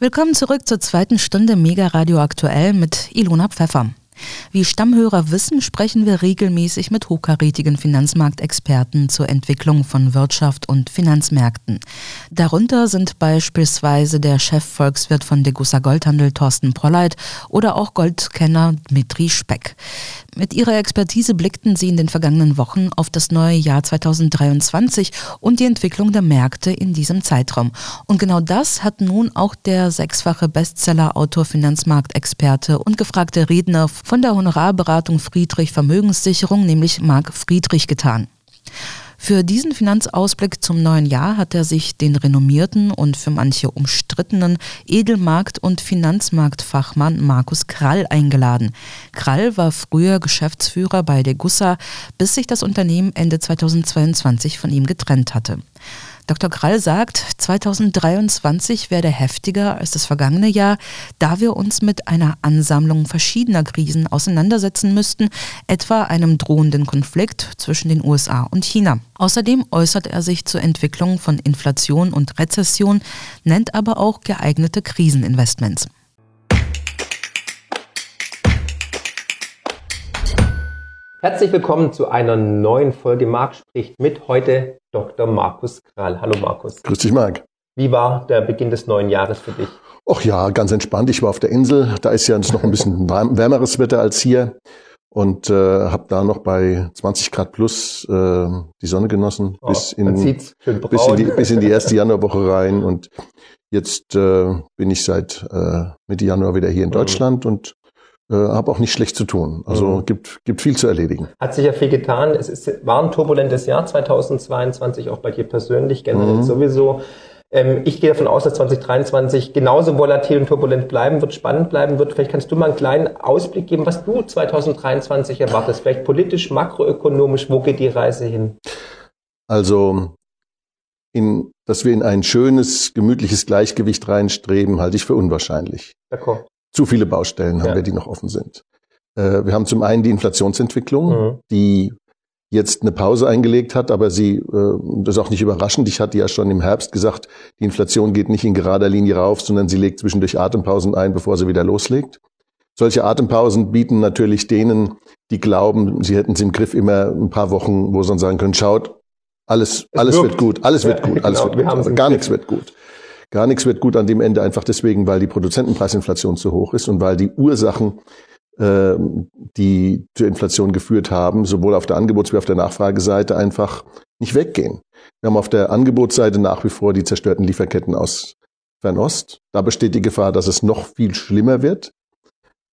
Willkommen zurück zur zweiten Stunde Mega Radio Aktuell mit Ilona Pfeffer. Wie Stammhörer wissen, sprechen wir regelmäßig mit hochkarätigen Finanzmarktexperten zur Entwicklung von Wirtschaft und Finanzmärkten. Darunter sind beispielsweise der Chefvolkswirt von Degussa Goldhandel Thorsten Polleit oder auch Goldkenner Dmitri Speck. Mit ihrer Expertise blickten sie in den vergangenen Wochen auf das neue Jahr 2023 und die Entwicklung der Märkte in diesem Zeitraum. Und genau das hat nun auch der sechsfache Bestseller-Autor, Finanzmarktexperte und gefragte Redner von der Honorarberatung Friedrich Vermögenssicherung, nämlich Marc Friedrich, getan. Für diesen Finanzausblick zum neuen Jahr hat er sich den renommierten und für manche umstrittenen Edelmarkt- und Finanzmarktfachmann Markus Krall eingeladen. Krall war früher Geschäftsführer bei Degussa, bis sich das Unternehmen Ende 2022 von ihm getrennt hatte. Dr. Krall sagt, 2023 werde heftiger als das vergangene Jahr, da wir uns mit einer Ansammlung verschiedener Krisen auseinandersetzen müssten, etwa einem drohenden Konflikt zwischen den USA und China. Außerdem äußert er sich zur Entwicklung von Inflation und Rezession, nennt aber auch geeignete Kriseninvestments. Herzlich willkommen zu einer neuen Folge Marc spricht mit heute Dr. Markus Kral. Hallo Markus. Grüß dich, Marc. Wie war der Beginn des neuen Jahres für dich? Ach ja, ganz entspannt. Ich war auf der Insel. Da ist ja jetzt noch ein bisschen wärmeres Wetter als hier. Und äh, habe da noch bei 20 Grad plus äh, die Sonne genossen Oh, bis, in, bis, in die, bis in die erste Januarwoche rein. Und jetzt äh, bin ich seit äh, Mitte Januar wieder hier in Mhm. Deutschland und äh, habe auch nicht schlecht zu tun. Also Mhm. gibt, gibt viel zu erledigen. Hat sich ja viel getan. Es ist, war ein turbulentes Jahr 2022, auch bei dir persönlich, generell Mhm. sowieso. Ähm, ich gehe davon aus, dass 2023 genauso volatil und turbulent bleiben wird, spannend bleiben wird. Vielleicht kannst du mal einen kleinen Ausblick geben, was du 2023 erwartest. Vielleicht politisch, makroökonomisch, wo geht die Reise hin? Also, in, dass wir in ein schönes, gemütliches Gleichgewicht reinstreben, halte ich für unwahrscheinlich. Zu viele Baustellen haben Ja. wir, die noch offen sind. Äh, wir haben zum einen die Inflationsentwicklung, Mhm. die jetzt eine Pause eingelegt hat, aber sie, äh, das ist auch nicht überraschend. Ich hatte ja schon im Herbst gesagt, die Inflation geht nicht in gerader Linie rauf, sondern sie legt zwischendurch Atempausen ein, bevor sie wieder loslegt. Solche Atempausen bieten natürlich denen, die glauben, sie hätten es im Griff, immer ein paar Wochen, wo sie dann sagen können, schaut, alles, Es alles wirkt. wird gut, alles wird Ja, gut, alles genau, wird wir gut. im gar nichts wird gut. Gar nichts wird gut an dem Ende einfach deswegen, weil die Produzentenpreisinflation zu hoch ist und weil die Ursachen, äh, die zur Inflation geführt haben, sowohl auf der Angebots- wie auf der Nachfrageseite einfach nicht weggehen. Wir haben auf der Angebotsseite nach wie vor die zerstörten Lieferketten aus Fernost. Da besteht die Gefahr, dass es noch viel schlimmer wird.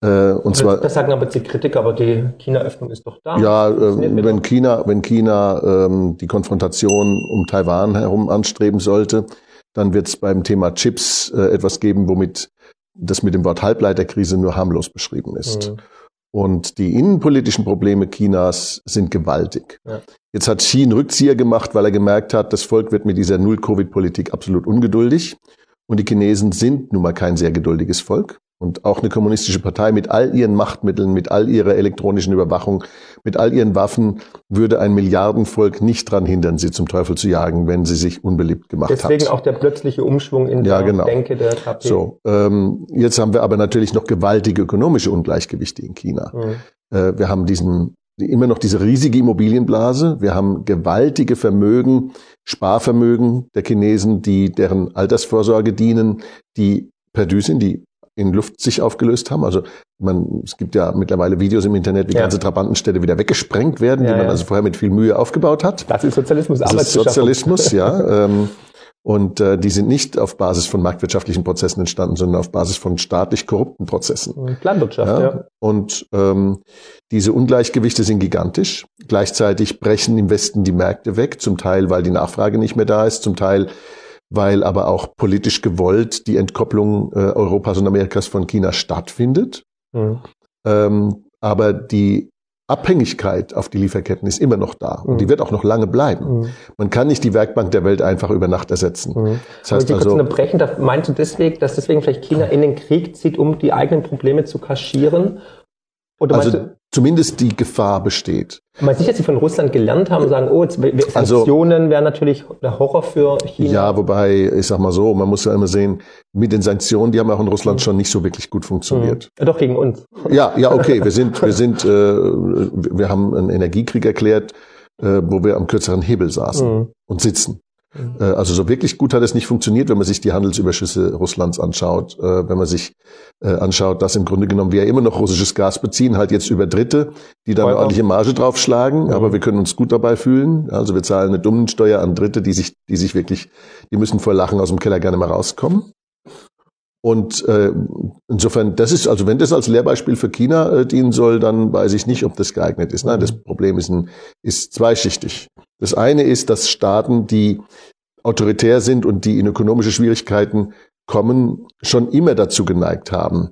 Äh, und zwar das, sagen aber die Kritiker, aber die China-Öffnung ist doch da. ja, äh, wenn. China, wenn China ähm, die Konfrontation um Taiwan herum anstreben sollte, dann wird es beim Thema Chips äh, etwas geben, womit das mit dem Wort Halbleiterkrise nur harmlos beschrieben ist. Mhm. Und die innenpolitischen Probleme Chinas sind gewaltig. Ja. Jetzt hat Xi einen Rückzieher gemacht, weil er gemerkt hat, das Volk wird mit dieser Null-Covid-Politik absolut ungeduldig. Und die Chinesen sind nun mal kein sehr geduldiges Volk. Und auch eine kommunistische Partei mit all ihren Machtmitteln, mit all ihrer elektronischen Überwachung, mit all ihren Waffen würde ein Milliardenvolk nicht dran hindern, sie zum Teufel zu jagen, wenn sie sich unbeliebt gemacht Deswegen hat. auch der plötzliche Umschwung in Ja, der genau. Denke der KP. So, ähm, jetzt haben wir aber natürlich noch gewaltige ökonomische Ungleichgewichte in China. Mhm. Äh, wir haben diesen, immer noch diese riesige Immobilienblase. Wir haben gewaltige Vermögen, Sparvermögen der Chinesen, die deren Altersvorsorge dienen, die perdu sind, die in Luft sich aufgelöst haben. Also man, es gibt ja mittlerweile Videos im Internet, wie Ja. ganze Trabantenstädte wieder weggesprengt werden, Ja, die man ja. also vorher mit viel Mühe aufgebaut hat. Das ist Sozialismus, Das ist. Sozialismus, ja. Ähm, und äh, die sind nicht auf Basis von marktwirtschaftlichen Prozessen entstanden, sondern auf Basis von staatlich korrupten Prozessen. Planwirtschaft, ja. Ja? Und ähm, diese Ungleichgewichte sind gigantisch. Gleichzeitig brechen im Westen die Märkte weg, zum Teil, weil die Nachfrage nicht mehr da ist, zum Teil, weil aber auch politisch gewollt die Entkopplung äh, Europas und Amerikas von China stattfindet. Mhm. Ähm, aber die Abhängigkeit auf die Lieferketten ist immer noch da und Mhm. die wird auch noch lange bleiben. Mhm. Man kann nicht die Werkbank der Welt einfach über Nacht ersetzen. Mhm. Das heißt also, unterbrechen, da meinst du deswegen, dass deswegen vielleicht China in den Krieg zieht, um die eigenen Probleme zu kaschieren? Oder Also meinst du, zumindest die Gefahr besteht. Du nicht, dass sie von Russland gelernt haben und sagen, oh, jetzt, also Sanktionen also, wären natürlich der Horror für China? Ja, wobei, ich sag mal so, man muss ja immer sehen, mit den Sanktionen, die haben auch in Russland mhm. schon nicht so wirklich gut funktioniert. Mhm. Ja, doch, gegen uns. Ja, ja, okay, wir sind, wir sind, äh, wir haben einen Energiekrieg erklärt, äh, wo wir am kürzeren Hebel saßen mhm. und sitzen. Äh, also so wirklich gut hat es nicht funktioniert, wenn man sich die Handelsüberschüsse Russlands anschaut, äh, wenn man sich äh, anschaut, dass im Grunde genommen wir ja immer noch russisches Gas beziehen, halt jetzt über Dritte, die dann eine ordentliche Marge draufschlagen, aber wir können uns gut dabei fühlen. Also wir zahlen eine Dummensteuer an Dritte, die sich, die sich wirklich, die müssen vor Lachen aus dem Keller gerne mal rauskommen. Und äh, insofern, das ist, also wenn das als Lehrbeispiel für China äh, dienen soll, dann weiß ich nicht, ob das geeignet ist. Nein, das mhm. Problem ist, ein, ist zweischichtig. Das eine ist, dass Staaten, die autoritär sind und die in ökonomische Schwierigkeiten kommen, schon immer dazu geneigt haben,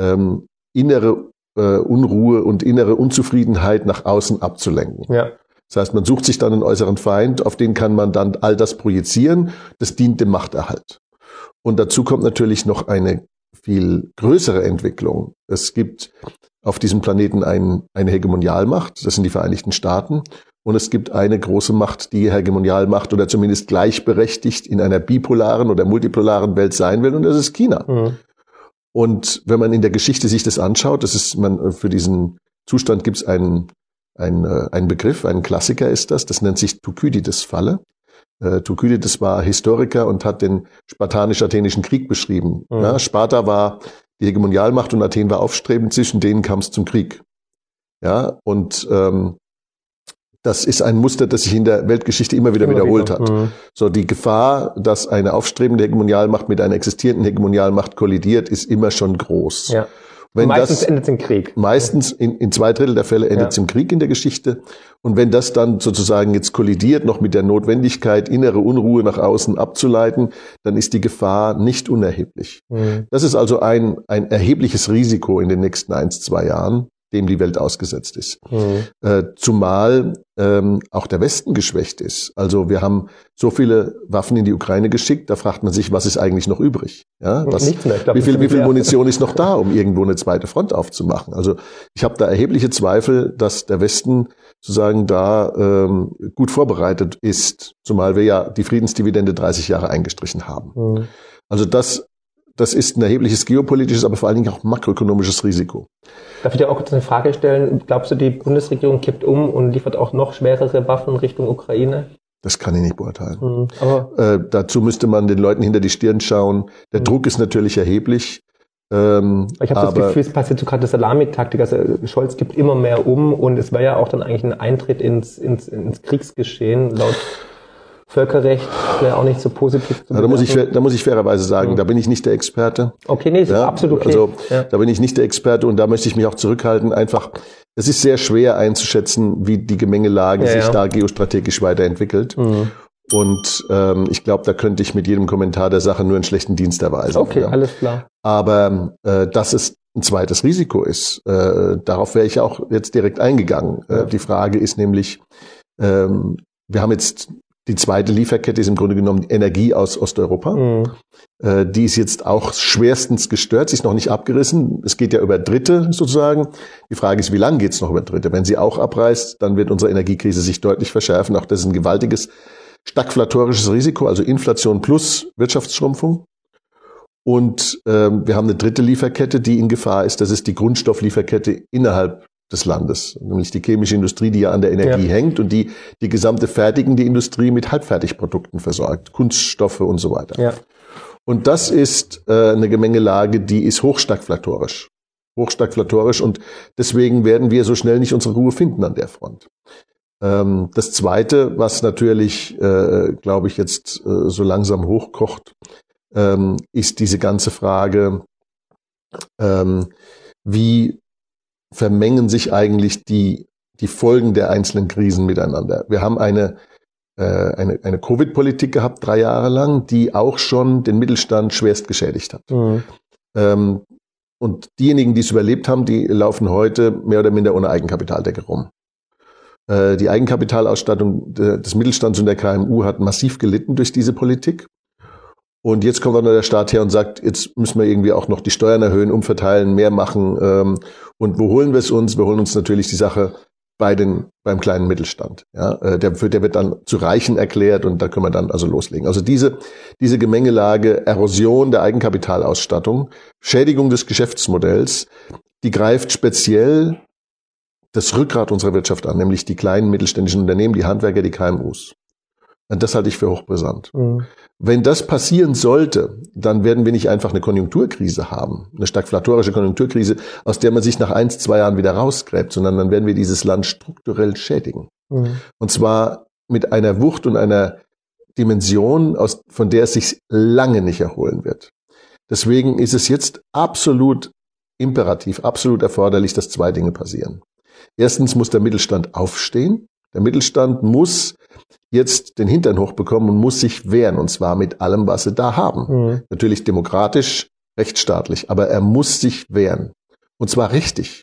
ähm, innere äh, Unruhe und innere Unzufriedenheit nach außen abzulenken. Ja. Das heißt, man sucht sich dann einen äußeren Feind, auf den kann man dann all das projizieren. Das dient dem Machterhalt. Und dazu kommt natürlich noch eine viel größere Entwicklung. Es gibt auf diesem Planeten ein, eine Hegemonialmacht, das sind die Vereinigten Staaten. Und es gibt eine große Macht, die Hegemonialmacht oder zumindest gleichberechtigt in einer bipolaren oder multipolaren Welt sein will, und das ist China. Mhm. Und wenn man in der Geschichte sich das anschaut, das ist man für diesen Zustand gibt es einen, einen, äh, einen Begriff, einen Klassiker ist das, das nennt sich Thukydides-Falle. Äh, Thukydides war Historiker und hat den spartanisch-athenischen Krieg beschrieben. Mhm. Ja, Sparta war die Hegemonialmacht und Athen war aufstrebend, zwischen denen kam es zum Krieg. Ja, und ähm, das ist ein Muster, das sich in der Weltgeschichte immer wieder immer wiederholt wieder. hat. Mhm. So, die Gefahr, dass eine aufstrebende Hegemonialmacht mit einer existierenden Hegemonialmacht kollidiert, ist immer schon groß. Ja. Wenn meistens endet es im Krieg. Meistens in, in zwei Drittel der Fälle endet es ja. im Krieg in der Geschichte. Und wenn das dann sozusagen jetzt kollidiert, noch mit der Notwendigkeit, innere Unruhe nach außen abzuleiten, dann ist die Gefahr nicht unerheblich. Mhm. Das ist also ein, ein erhebliches Risiko in den nächsten eins, zwei Jahren dem die Welt ausgesetzt ist. Mhm. Äh, zumal ähm, auch der Westen geschwächt ist. Also wir haben so viele Waffen in die Ukraine geschickt, da fragt man sich, was ist eigentlich noch übrig? Ja, was, wie viel, wie viel Munition ist noch da, um irgendwo eine zweite Front aufzumachen? Also ich habe da erhebliche Zweifel, dass der Westen sozusagen da ähm, gut vorbereitet ist, zumal wir ja die Friedensdividende 30 Jahre eingestrichen haben. Mhm. Also das das ist ein erhebliches geopolitisches, aber vor allen Dingen auch makroökonomisches Risiko. Darf ich dir auch kurz eine Frage stellen? Glaubst du, die Bundesregierung kippt um und liefert auch noch schwerere Waffen Richtung Ukraine? Das kann ich nicht beurteilen. Mhm, äh, dazu müsste man den Leuten hinter die Stirn schauen. Der mhm. Druck ist natürlich erheblich. Ähm, ich habe das Gefühl, es passiert so gerade eine Salamitaktik. Also Scholz gibt immer mehr um und es war ja auch dann eigentlich ein Eintritt ins, ins, ins Kriegsgeschehen laut Völkerrecht wäre auch nicht so positiv. Ja, da, muss ich, da muss ich fairerweise sagen, mhm. da bin ich nicht der Experte. Okay, nee, ist ja, absolut okay. Also ja. da bin ich nicht der Experte und da möchte ich mich auch zurückhalten. Einfach, es ist sehr schwer einzuschätzen, wie die Gemengelage sich da geostrategisch weiterentwickelt. Mhm. Und ähm, ich glaube, da könnte ich mit jedem Kommentar der Sache nur einen schlechten Dienst erweisen. Okay, alles klar. Aber äh, dass es ein zweites Risiko ist, äh, darauf wäre ich auch jetzt direkt eingegangen. Äh, die Frage ist nämlich, ähm, wir haben jetzt die zweite Lieferkette ist im Grunde genommen Energie aus Osteuropa. Mhm. Äh, die ist jetzt auch schwerstens gestört. Sie ist noch nicht abgerissen. Es geht ja über Dritte sozusagen. Die Frage ist, wie lange geht es noch über Dritte? Wenn sie auch abreißt, dann wird unsere Energiekrise sich deutlich verschärfen. Auch das ist ein gewaltiges stagflatorisches Risiko, also Inflation plus Wirtschaftsschrumpfung. Und ähm, wir haben eine dritte Lieferkette, die in Gefahr ist. Das ist die Grundstofflieferkette innerhalb des Landes, nämlich die chemische Industrie, die ja an der Energie ja. hängt und die die gesamte fertigende Industrie mit Halbfertigprodukten versorgt, Kunststoffe und so weiter. Ja. Und das ist äh, eine Gemengelage, die ist hochstagflatorisch. Hochstagflatorisch und deswegen werden wir so schnell nicht unsere Ruhe finden an der Front. Ähm, das Zweite, was natürlich, äh, glaube ich, jetzt äh, so langsam hochkocht, ähm, ist diese ganze Frage, ähm, wie vermengen sich eigentlich die, die Folgen der einzelnen Krisen miteinander. Wir haben eine, äh, eine, eine Covid-Politik gehabt, drei Jahre lang, die auch schon den Mittelstand schwerst geschädigt hat. Mhm. Ähm, und diejenigen, die es überlebt haben, die laufen heute mehr oder minder ohne Eigenkapitaldecke rum. Äh, die Eigenkapitalausstattung des Mittelstands und der KMU hat massiv gelitten durch diese Politik. Und jetzt kommt dann der Staat her und sagt, jetzt müssen wir irgendwie auch noch die Steuern erhöhen, umverteilen, mehr machen. Ähm, und wo holen wir es uns? Wir holen uns natürlich die Sache bei den, beim kleinen Mittelstand. Ja, äh, der, der wird dann zu Reichen erklärt und da können wir dann also loslegen. Also diese, diese Gemengelage, Erosion der Eigenkapitalausstattung, Schädigung des Geschäftsmodells, die greift speziell das Rückgrat unserer Wirtschaft an, nämlich die kleinen mittelständischen Unternehmen, die Handwerker, die KMUs. Und das halte ich für hochbrisant. Mhm. Wenn das passieren sollte, dann werden wir nicht einfach eine Konjunkturkrise haben, eine stagflatorische Konjunkturkrise, aus der man sich nach eins, zwei Jahren wieder rausgräbt, sondern dann werden wir dieses Land strukturell schädigen. Mhm. Und zwar mit einer Wucht und einer Dimension, aus, von der es sich lange nicht erholen wird. Deswegen ist es jetzt absolut imperativ, absolut erforderlich, dass zwei Dinge passieren. Erstens muss der Mittelstand aufstehen. Der Mittelstand muss jetzt den Hintern hochbekommen und muss sich wehren, und zwar mit allem, was sie da haben. Mhm. Natürlich demokratisch, rechtsstaatlich, aber er muss sich wehren. Und zwar richtig.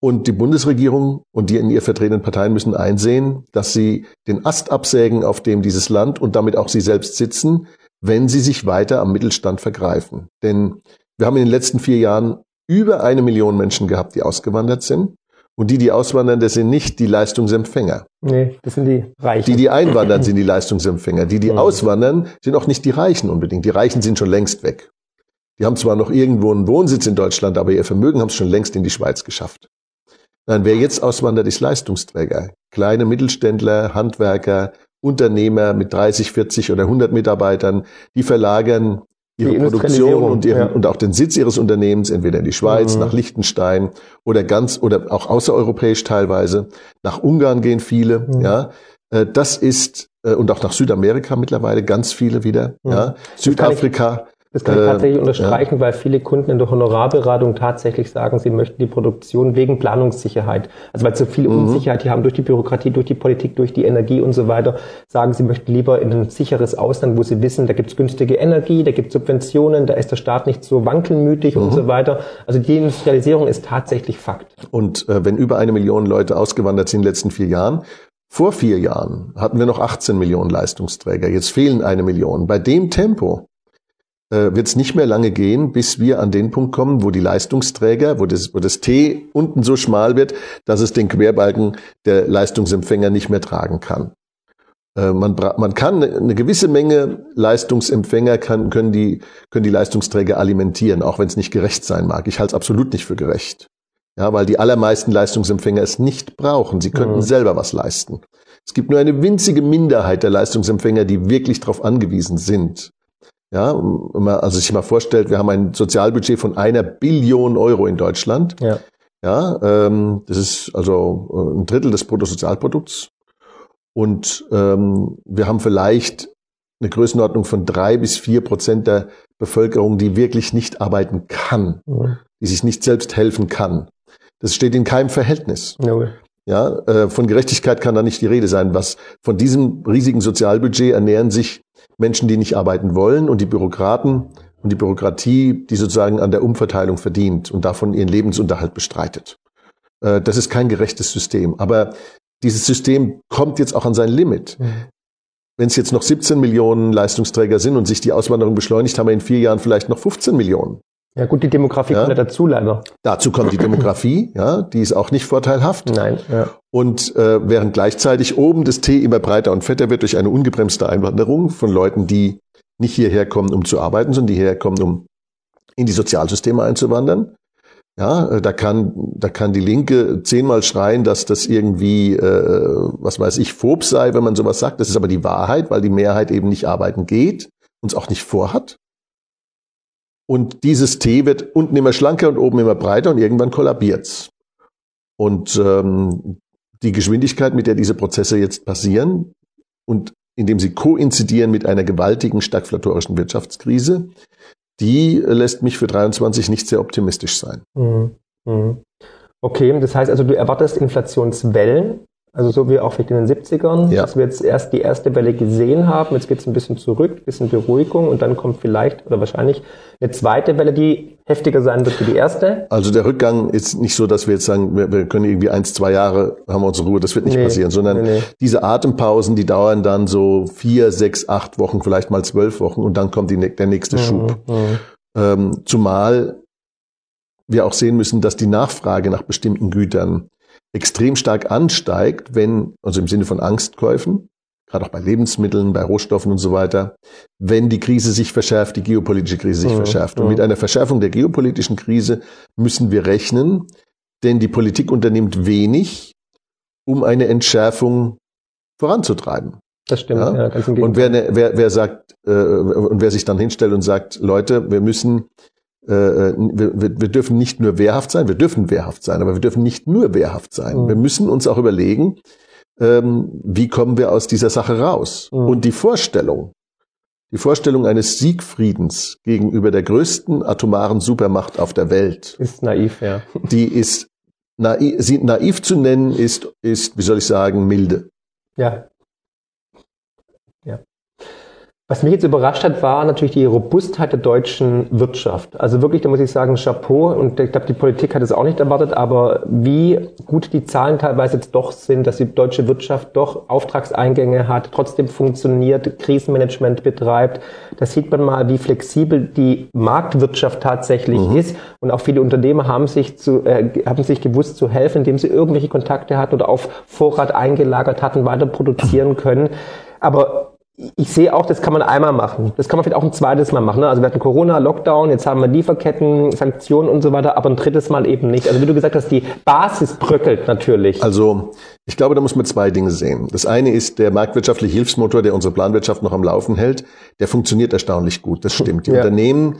Und die Bundesregierung und die in ihr vertretenen Parteien müssen einsehen, dass sie den Ast absägen, auf dem dieses Land und damit auch sie selbst sitzen, wenn sie sich weiter am Mittelstand vergreifen. Denn wir haben in den letzten vier Jahren über eine Million Menschen gehabt, die ausgewandert sind. Und die, die auswandern, das sind nicht die Leistungsempfänger. Nee, das sind die Reichen. Die, die einwandern, sind die Leistungsempfänger. Die, die mhm. auswandern, sind auch nicht die Reichen unbedingt. Die Reichen sind schon längst weg. Die haben zwar noch irgendwo einen Wohnsitz in Deutschland, aber ihr Vermögen haben es schon längst in die Schweiz geschafft. Nein, wer jetzt auswandert, ist Leistungsträger. Kleine Mittelständler, Handwerker, Unternehmer mit 30, 40 oder 100 Mitarbeitern, die verlagern ihre Produktion und, ihren, ja. und auch den Sitz ihres Unternehmens entweder in die Schweiz, mhm. nach Liechtenstein oder ganz oder auch außereuropäisch teilweise. Nach Ungarn gehen viele, mhm. ja. Äh, das ist äh, und auch nach Südamerika mittlerweile ganz viele wieder, mhm. ja. Südafrika das kann ich äh, tatsächlich unterstreichen, ja. weil viele Kunden in der Honorarberatung tatsächlich sagen, sie möchten die Produktion wegen Planungssicherheit, also weil sie so viel mhm. Unsicherheit hier haben durch die Bürokratie, durch die Politik, durch die Energie und so weiter, sagen, sie möchten lieber in ein sicheres Ausland, wo sie wissen, da gibt es günstige Energie, da gibt es Subventionen, da ist der Staat nicht so wankelmütig mhm. und so weiter. Also die Industrialisierung ist tatsächlich Fakt. Und äh, wenn über eine Million Leute ausgewandert sind in den letzten vier Jahren, vor vier Jahren hatten wir noch 18 Millionen Leistungsträger, jetzt fehlen eine Million. Bei dem Tempo äh, wird es nicht mehr lange gehen, bis wir an den Punkt kommen, wo die Leistungsträger, wo das, wo das T unten so schmal wird, dass es den Querbalken der Leistungsempfänger nicht mehr tragen kann. Äh, man, man kann eine gewisse Menge Leistungsempfänger kann, können, die, können die Leistungsträger alimentieren, auch wenn es nicht gerecht sein mag. Ich halte es absolut nicht für gerecht. Ja, weil die allermeisten Leistungsempfänger es nicht brauchen. Sie könnten mhm. selber was leisten. Es gibt nur eine winzige Minderheit der Leistungsempfänger, die wirklich darauf angewiesen sind. Ja, wenn man also sich mal vorstellt, wir haben ein Sozialbudget von einer Billion Euro in Deutschland. Ja. Ja, ähm, das ist also äh, ein Drittel des Bruttosozialprodukts. Und ähm, wir haben vielleicht eine Größenordnung von drei bis vier Prozent der Bevölkerung, die wirklich nicht arbeiten kann, mhm. die sich nicht selbst helfen kann. Das steht in keinem Verhältnis. Null. Ja, äh, von Gerechtigkeit kann da nicht die Rede sein. Was von diesem riesigen Sozialbudget ernähren sich Menschen, die nicht arbeiten wollen und die Bürokraten und die Bürokratie, die sozusagen an der Umverteilung verdient und davon ihren Lebensunterhalt bestreitet. Äh, das ist kein gerechtes System. Aber dieses System kommt jetzt auch an sein Limit. Mhm. Wenn es jetzt noch 17 Millionen Leistungsträger sind und sich die Auswanderung beschleunigt, haben wir in vier Jahren vielleicht noch 15 Millionen. Ja gut, die Demografie ja. kommt ja dazu leider. Dazu kommt die Demografie, ja, die ist auch nicht vorteilhaft. Nein. Ja. Und äh, während gleichzeitig oben das T immer breiter und fetter wird durch eine ungebremste Einwanderung von Leuten, die nicht hierher kommen, um zu arbeiten, sondern die hierher kommen, um in die Sozialsysteme einzuwandern. Ja, äh, da kann, da kann die Linke zehnmal schreien, dass das irgendwie, äh, was weiß ich, phob sei, wenn man sowas sagt. Das ist aber die Wahrheit, weil die Mehrheit eben nicht arbeiten geht, uns auch nicht vorhat. Und dieses T wird unten immer schlanker und oben immer breiter und irgendwann kollabiert's. Und ähm, die Geschwindigkeit, mit der diese Prozesse jetzt passieren und indem sie koinzidieren mit einer gewaltigen stagflatorischen Wirtschaftskrise, die lässt mich für 23 nicht sehr optimistisch sein. Mhm. Mhm. Okay, das heißt also, du erwartest Inflationswellen Also so wie auch vielleicht in den 70ern, ja. dass wir jetzt erst die erste Welle gesehen haben, jetzt geht es ein bisschen zurück, ein bisschen Beruhigung und dann kommt vielleicht oder wahrscheinlich eine zweite Welle, die heftiger sein wird wie die erste. Also der Rückgang ist nicht so, dass wir jetzt sagen, wir, wir können irgendwie eins, zwei Jahre haben wir unsere Ruhe, das wird nicht nee, passieren, sondern nee, nee. diese Atempausen, die dauern dann so vier, sechs, acht Wochen, vielleicht mal zwölf Wochen und dann kommt die, der nächste mhm, Schub. Mhm. Ähm, zumal wir auch sehen müssen, dass die Nachfrage nach bestimmten Gütern extrem stark ansteigt, wenn, also im Sinne von Angstkäufen, gerade auch bei Lebensmitteln, bei Rohstoffen und so weiter, wenn die Krise sich verschärft, die geopolitische Krise sich mhm. verschärft. Und mit einer Verschärfung der geopolitischen Krise müssen wir rechnen, denn die Politik unternimmt wenig, um eine Entschärfung voranzutreiben. Das stimmt. Ja? Ja, ganz im und wer, wer, wer sagt äh, und wer sich dann hinstellt und sagt, Leute, wir müssen wir, wir dürfen nicht nur wehrhaft sein, wir dürfen wehrhaft sein, aber wir dürfen nicht nur wehrhaft sein. Mhm. Wir müssen uns auch überlegen, ähm, wie kommen wir aus dieser Sache raus. Mhm. Und die Vorstellung, die Vorstellung eines Siegfriedens gegenüber der größten atomaren Supermacht auf der Welt ist naiv, ja. Die ist naiv, sie naiv zu nennen ist, ist, wie soll ich sagen, milde. Ja. Was mich jetzt überrascht hat, war natürlich die Robustheit der deutschen Wirtschaft. Also wirklich, da muss ich sagen, Chapeau. Und ich glaube, die Politik hat es auch nicht erwartet, aber wie gut die Zahlen teilweise jetzt doch sind, dass die deutsche Wirtschaft doch Auftragseingänge hat, trotzdem funktioniert, Krisenmanagement betreibt. Da sieht man mal, wie flexibel die Marktwirtschaft tatsächlich mhm. ist. Und auch viele Unternehmer haben sich, zu, äh, haben sich gewusst zu helfen, indem sie irgendwelche Kontakte hatten oder auf Vorrat eingelagert hatten, weiter produzieren können. Aber ich sehe auch, das kann man einmal machen. Das kann man vielleicht auch ein zweites Mal machen. Ne? Also wir hatten Corona, Lockdown, jetzt haben wir Lieferketten, Sanktionen und so weiter, aber ein drittes Mal eben nicht. Also wie du gesagt hast, die Basis bröckelt natürlich. Also ich glaube, da muss man zwei Dinge sehen. Das eine ist der marktwirtschaftliche Hilfsmotor, der unsere Planwirtschaft noch am Laufen hält. Der funktioniert erstaunlich gut. Das stimmt. Die ja. Unternehmen,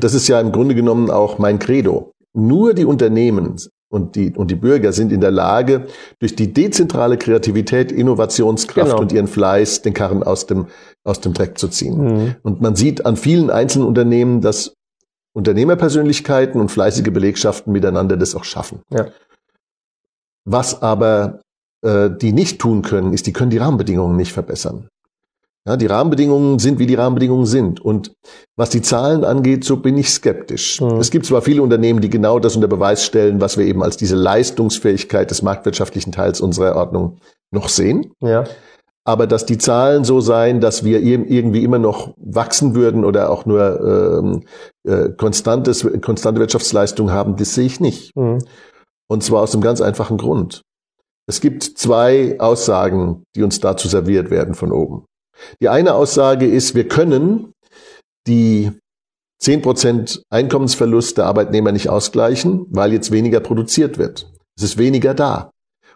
das ist ja im Grunde genommen auch mein Credo. Nur die Unternehmen und die, und die Bürger sind in der Lage, durch die dezentrale Kreativität, Innovationskraft genau. und ihren Fleiß den Karren aus dem, aus dem Dreck zu ziehen. Mhm. Und man sieht an vielen einzelnen Unternehmen, dass Unternehmerpersönlichkeiten und fleißige Belegschaften miteinander das auch schaffen. Ja. Was aber äh, die nicht tun können, ist, die können die Rahmenbedingungen nicht verbessern. Ja, die Rahmenbedingungen sind, wie die Rahmenbedingungen sind. Und was die Zahlen angeht, so bin ich skeptisch. Mhm. Es gibt zwar viele Unternehmen, die genau das unter Beweis stellen, was wir eben als diese Leistungsfähigkeit des marktwirtschaftlichen Teils unserer Ordnung noch sehen. Ja. Aber dass die Zahlen so seien, dass wir irgendwie immer noch wachsen würden oder auch nur ähm, äh, konstantes, konstante Wirtschaftsleistung haben, das sehe ich nicht. Mhm. Und zwar aus einem ganz einfachen Grund. Es gibt zwei Aussagen, die uns dazu serviert werden von oben. Die eine Aussage ist, wir können die 10% Einkommensverlust der Arbeitnehmer nicht ausgleichen, weil jetzt weniger produziert wird. Es ist weniger da.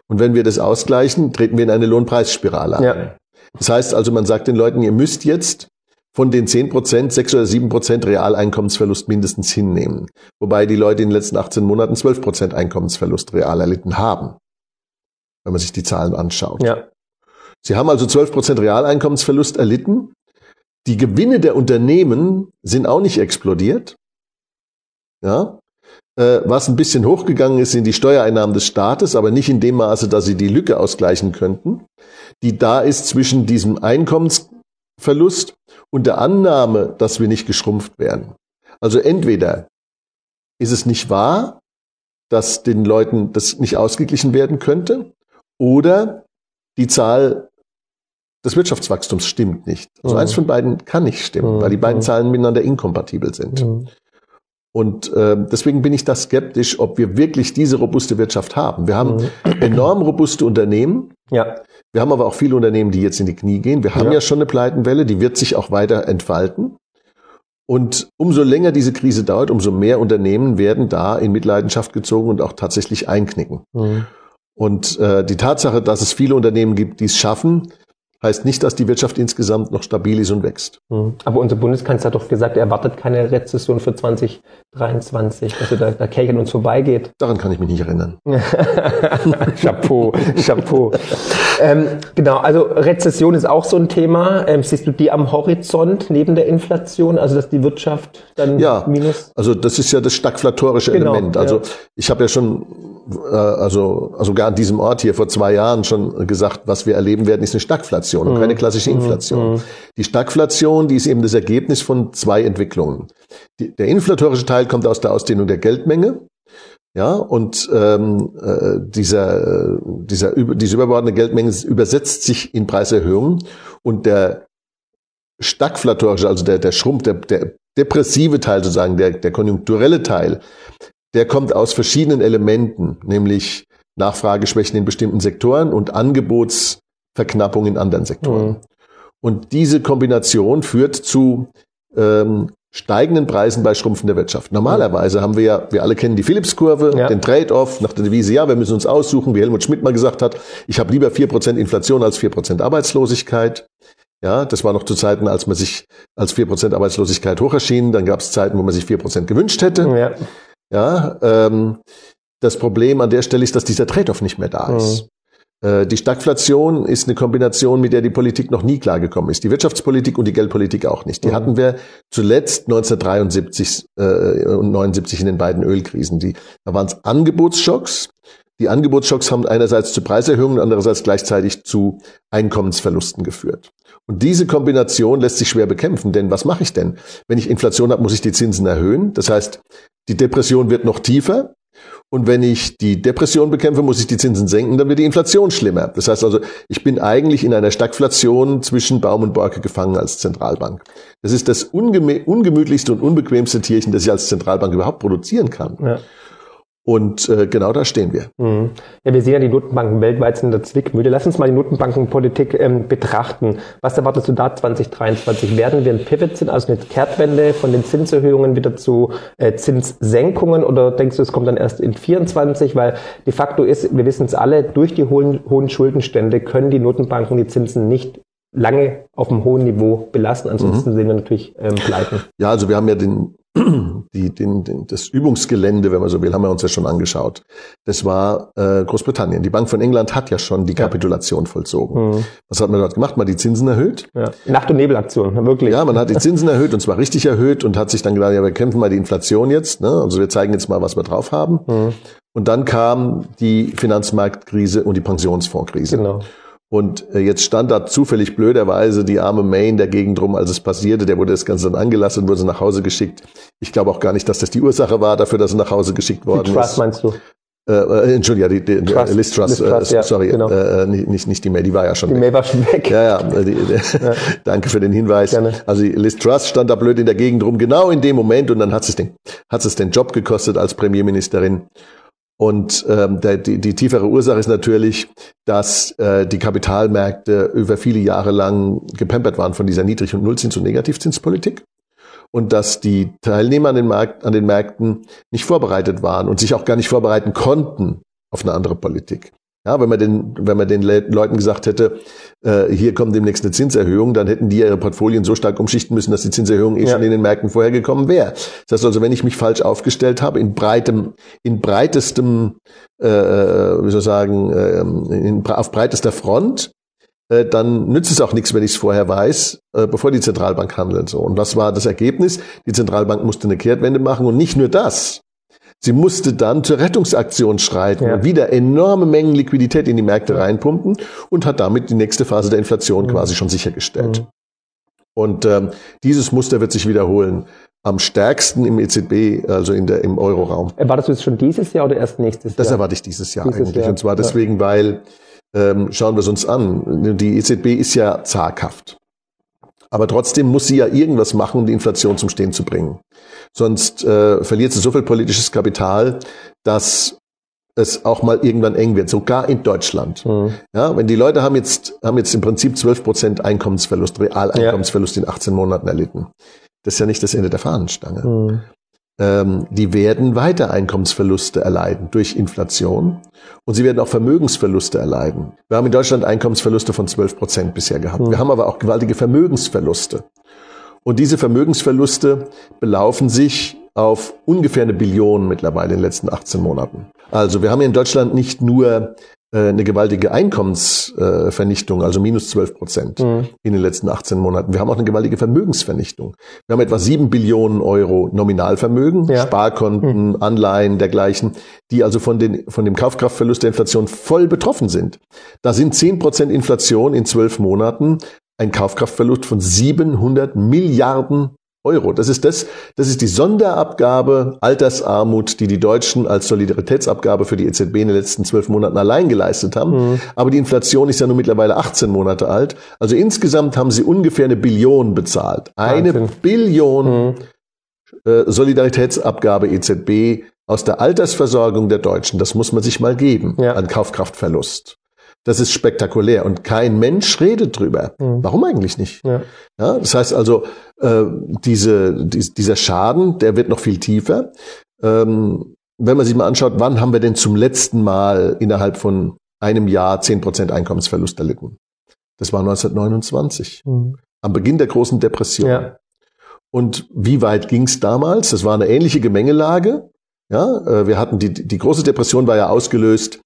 Und wenn wir das ausgleichen, treten wir in eine Lohnpreisspirale ein. Ja. Das heißt also, man sagt den Leuten, ihr müsst jetzt von den 10 Prozent, 6 oder 7 Prozent Realeinkommensverlust mindestens hinnehmen. Wobei die Leute in den letzten 18 Monaten 12 Prozent Einkommensverlust real erlitten haben. Wenn man sich die Zahlen anschaut. Ja. Sie haben also 12 Prozent Realeinkommensverlust erlitten. Die Gewinne der Unternehmen sind auch nicht explodiert. Ja. Äh, was ein bisschen hochgegangen ist, sind die Steuereinnahmen des Staates, aber nicht in dem Maße, dass sie die Lücke ausgleichen könnten, die da ist zwischen diesem Einkommensverlust und der Annahme, dass wir nicht geschrumpft werden. Also entweder ist es nicht wahr, dass den Leuten das nicht ausgeglichen werden könnte, oder die Zahl des Wirtschaftswachstums stimmt nicht. Also mhm. eins von beiden kann nicht stimmen, mhm. weil die beiden mhm. Zahlen miteinander inkompatibel sind. Mhm. Und äh, deswegen bin ich da skeptisch, ob wir wirklich diese robuste Wirtschaft haben. Wir haben mhm. enorm robuste Unternehmen. Ja. Wir haben aber auch viele Unternehmen, die jetzt in die Knie gehen. Wir haben ja, ja schon eine Pleitenwelle, die wird sich auch weiter entfalten. Und umso länger diese Krise dauert, umso mehr Unternehmen werden da in Mitleidenschaft gezogen und auch tatsächlich einknicken. Mhm. Und äh, die Tatsache, dass es viele Unternehmen gibt, die es schaffen, heißt nicht, dass die Wirtschaft insgesamt noch stabil ist und wächst. Hm. Aber unser Bundeskanzler hat doch gesagt, er erwartet keine Rezession für 2023, also da, da Kelch an uns vorbeigeht. Daran kann ich mich nicht erinnern. Chapeau, Chapeau. ähm, genau, also Rezession ist auch so ein Thema. Ähm, siehst du die am Horizont neben der Inflation, also dass die Wirtschaft dann ja, minus? Also das ist ja das stagflatorische genau, Element. Also ja. ich habe ja schon, äh, also sogar an diesem Ort hier vor zwei Jahren schon gesagt, was wir erleben werden, ist eine Stagflation und mhm. keine klassische mhm. Inflation. Mhm. Die Stagflation, die ist eben das Ergebnis von zwei Entwicklungen. Die, der inflatorische Teil kommt aus der Ausdehnung der Geldmenge. Ja, und ähm, äh, dieser, dieser, diese überbordene Geldmenge übersetzt sich in Preiserhöhungen und der stagflatorische, also der, der Schrumpf, der, der depressive Teil sozusagen, der, der konjunkturelle Teil, der kommt aus verschiedenen Elementen, nämlich Nachfrageschwächen in bestimmten Sektoren und Angebotsverknappung in anderen Sektoren. Mhm. Und diese Kombination führt zu ähm, steigenden Preisen bei schrumpfender Wirtschaft. Normalerweise haben wir ja, wir alle kennen die Phillips-Kurve, ja. den Trade-off nach der Devise, ja, wir müssen uns aussuchen, wie Helmut Schmidt mal gesagt hat, ich habe lieber vier Prozent Inflation als vier Prozent Arbeitslosigkeit. Ja, das war noch zu Zeiten, als man sich als vier Prozent Arbeitslosigkeit hoch erschien. Dann gab es Zeiten, wo man sich vier Prozent gewünscht hätte. Ja, ja ähm, das Problem an der Stelle ist, dass dieser Trade-off nicht mehr da ist. Mhm. Die Stagflation ist eine Kombination, mit der die Politik noch nie klargekommen ist. Die Wirtschaftspolitik und die Geldpolitik auch nicht. Die mhm. hatten wir zuletzt 1973 äh, und 79 in den beiden Ölkrisen. Die, da waren es Angebotsschocks. Die Angebotsschocks haben einerseits zu Preiserhöhungen und andererseits gleichzeitig zu Einkommensverlusten geführt. Und diese Kombination lässt sich schwer bekämpfen, denn was mache ich denn? Wenn ich Inflation habe, muss ich die Zinsen erhöhen. Das heißt, die Depression wird noch tiefer. Und wenn ich die Depression bekämpfe, muss ich die Zinsen senken, dann wird die Inflation schlimmer. Das heißt also, ich bin eigentlich in einer Stagflation zwischen Baum und Borke gefangen als Zentralbank. Das ist das ungemütlichste und unbequemste Tierchen, das ich als Zentralbank überhaupt produzieren kann. Ja. Und äh, genau da stehen wir. Mhm. Ja, wir sehen ja die Notenbanken weltweit sind in der Zwickmühle. Lass uns mal die Notenbankenpolitik ähm, betrachten. Was erwartest du da 2023? Werden wir ein Pivot sind, also eine Kehrtwende von den Zinserhöhungen wieder zu äh, Zinssenkungen oder denkst du, es kommt dann erst in 24? Weil de facto ist, wir wissen es alle, durch die hohen, hohen Schuldenstände können die Notenbanken die Zinsen nicht lange auf einem hohen Niveau belassen. Ansonsten mhm. sehen wir natürlich ähm, Pleiten. Ja, also wir haben ja den die, den, den, das Übungsgelände, wenn man so will, haben wir uns ja schon angeschaut. Das war äh, Großbritannien. Die Bank von England hat ja schon die Kapitulation ja. vollzogen. Mhm. Was hat man dort gemacht? Man hat die Zinsen erhöht. Ja. Nacht- und Nebelaktion, wirklich. Ja, man hat die Zinsen erhöht und zwar richtig erhöht und hat sich dann gedacht, ja, wir kämpfen mal die Inflation jetzt. Ne? Also wir zeigen jetzt mal, was wir drauf haben. Mhm. Und dann kam die Finanzmarktkrise und die Pensionsfondskrise. Genau. Und äh, jetzt stand da zufällig blöderweise die arme May in der Gegend rum, als es passierte. Der wurde das Ganze dann angelassen und wurde nach Hause geschickt. Ich glaube auch gar nicht, dass das die Ursache war dafür, dass er nach Hause geschickt worden die Trust, ist. meinst du? Äh, äh, Entschuldigung, die, die, Trust, Liz Truss, Liz Truss, äh, ja, sorry, genau. äh, nicht, nicht die May, die war ja schon die weg. May war schon weg. Ja, ja, die, die, ja. danke für den Hinweis. Gerne. Also Liz Truss stand da blöd in der Gegend rum, genau in dem Moment und dann hat es den, hat es den Job gekostet als Premierministerin. Und ähm, der, die, die tiefere Ursache ist natürlich, dass äh, die Kapitalmärkte über viele Jahre lang gepampert waren von dieser Niedrig- und Nullzins- und Negativzinspolitik und dass die Teilnehmer an den, Markt, an den Märkten nicht vorbereitet waren und sich auch gar nicht vorbereiten konnten auf eine andere Politik. Ja, wenn man den, wenn man den Leuten gesagt hätte, äh, hier kommt demnächst eine Zinserhöhung, dann hätten die ihre Portfolien so stark umschichten müssen, dass die Zinserhöhung eh ja. schon in den Märkten vorher gekommen wäre. Das heißt also, wenn ich mich falsch aufgestellt habe, in breitem, in breitestem, äh, äh wie soll ich sagen, äh, in, auf breitester Front, äh, dann nützt es auch nichts, wenn ich es vorher weiß, äh, bevor die Zentralbank handelt. So. Und was war das Ergebnis? Die Zentralbank musste eine Kehrtwende machen und nicht nur das. Sie musste dann zur Rettungsaktion schreiten ja. und wieder enorme Mengen Liquidität in die Märkte reinpumpen und hat damit die nächste Phase der Inflation mhm. quasi schon sichergestellt. Mhm. Und ähm, dieses Muster wird sich wiederholen. Am stärksten im EZB, also in der, im Euroraum. Erwartest du es schon dieses Jahr oder erst nächstes Jahr? Das erwarte ich dieses Jahr dieses eigentlich. Jahr. Und zwar deswegen, weil, ähm, schauen wir es uns an, die EZB ist ja zaghaft. Aber trotzdem muss sie ja irgendwas machen, um die Inflation zum Stehen zu bringen. Sonst äh, verliert sie so viel politisches Kapital, dass es auch mal irgendwann eng wird, sogar in Deutschland. Mhm. Ja, wenn die Leute haben jetzt, haben jetzt im Prinzip 12 Prozent Einkommensverlust, Realeinkommensverlust ja. in 18 Monaten erlitten. Das ist ja nicht das Ende der Fahnenstange. Mhm die werden weiter Einkommensverluste erleiden durch Inflation und sie werden auch Vermögensverluste erleiden. Wir haben in Deutschland Einkommensverluste von 12 Prozent bisher gehabt. Wir haben aber auch gewaltige Vermögensverluste. Und diese Vermögensverluste belaufen sich auf ungefähr eine Billion mittlerweile in den letzten 18 Monaten. Also wir haben in Deutschland nicht nur eine gewaltige Einkommensvernichtung, also minus 12 Prozent mhm. in den letzten 18 Monaten. Wir haben auch eine gewaltige Vermögensvernichtung. Wir haben etwa 7 Billionen Euro Nominalvermögen, ja. Sparkonten, mhm. Anleihen, dergleichen, die also von, den, von dem Kaufkraftverlust der Inflation voll betroffen sind. Da sind 10 Prozent Inflation in zwölf Monaten ein Kaufkraftverlust von 700 Milliarden Euro. Das ist das, das ist die Sonderabgabe Altersarmut, die die Deutschen als Solidaritätsabgabe für die EZB in den letzten zwölf Monaten allein geleistet haben. Mhm. Aber die Inflation ist ja nun mittlerweile 18 Monate alt. Also insgesamt haben sie ungefähr eine Billion bezahlt. Eine Wahnsinn. Billion mhm. äh, Solidaritätsabgabe EZB aus der Altersversorgung der Deutschen. Das muss man sich mal geben ja. an Kaufkraftverlust. Das ist spektakulär und kein Mensch redet drüber. Mhm. Warum eigentlich nicht? Ja. ja. das heißt also, äh, diese, die, dieser Schaden, der wird noch viel tiefer. Ähm, wenn man sich mal anschaut, wann haben wir denn zum letzten Mal innerhalb von einem Jahr zehn Prozent Einkommensverlust erlitten? Das war 1929, mhm. am Beginn der großen Depression. Ja. Und wie weit ging es damals? Das war eine ähnliche Gemengelage. Ja, äh, wir hatten die, die große Depression war ja ausgelöst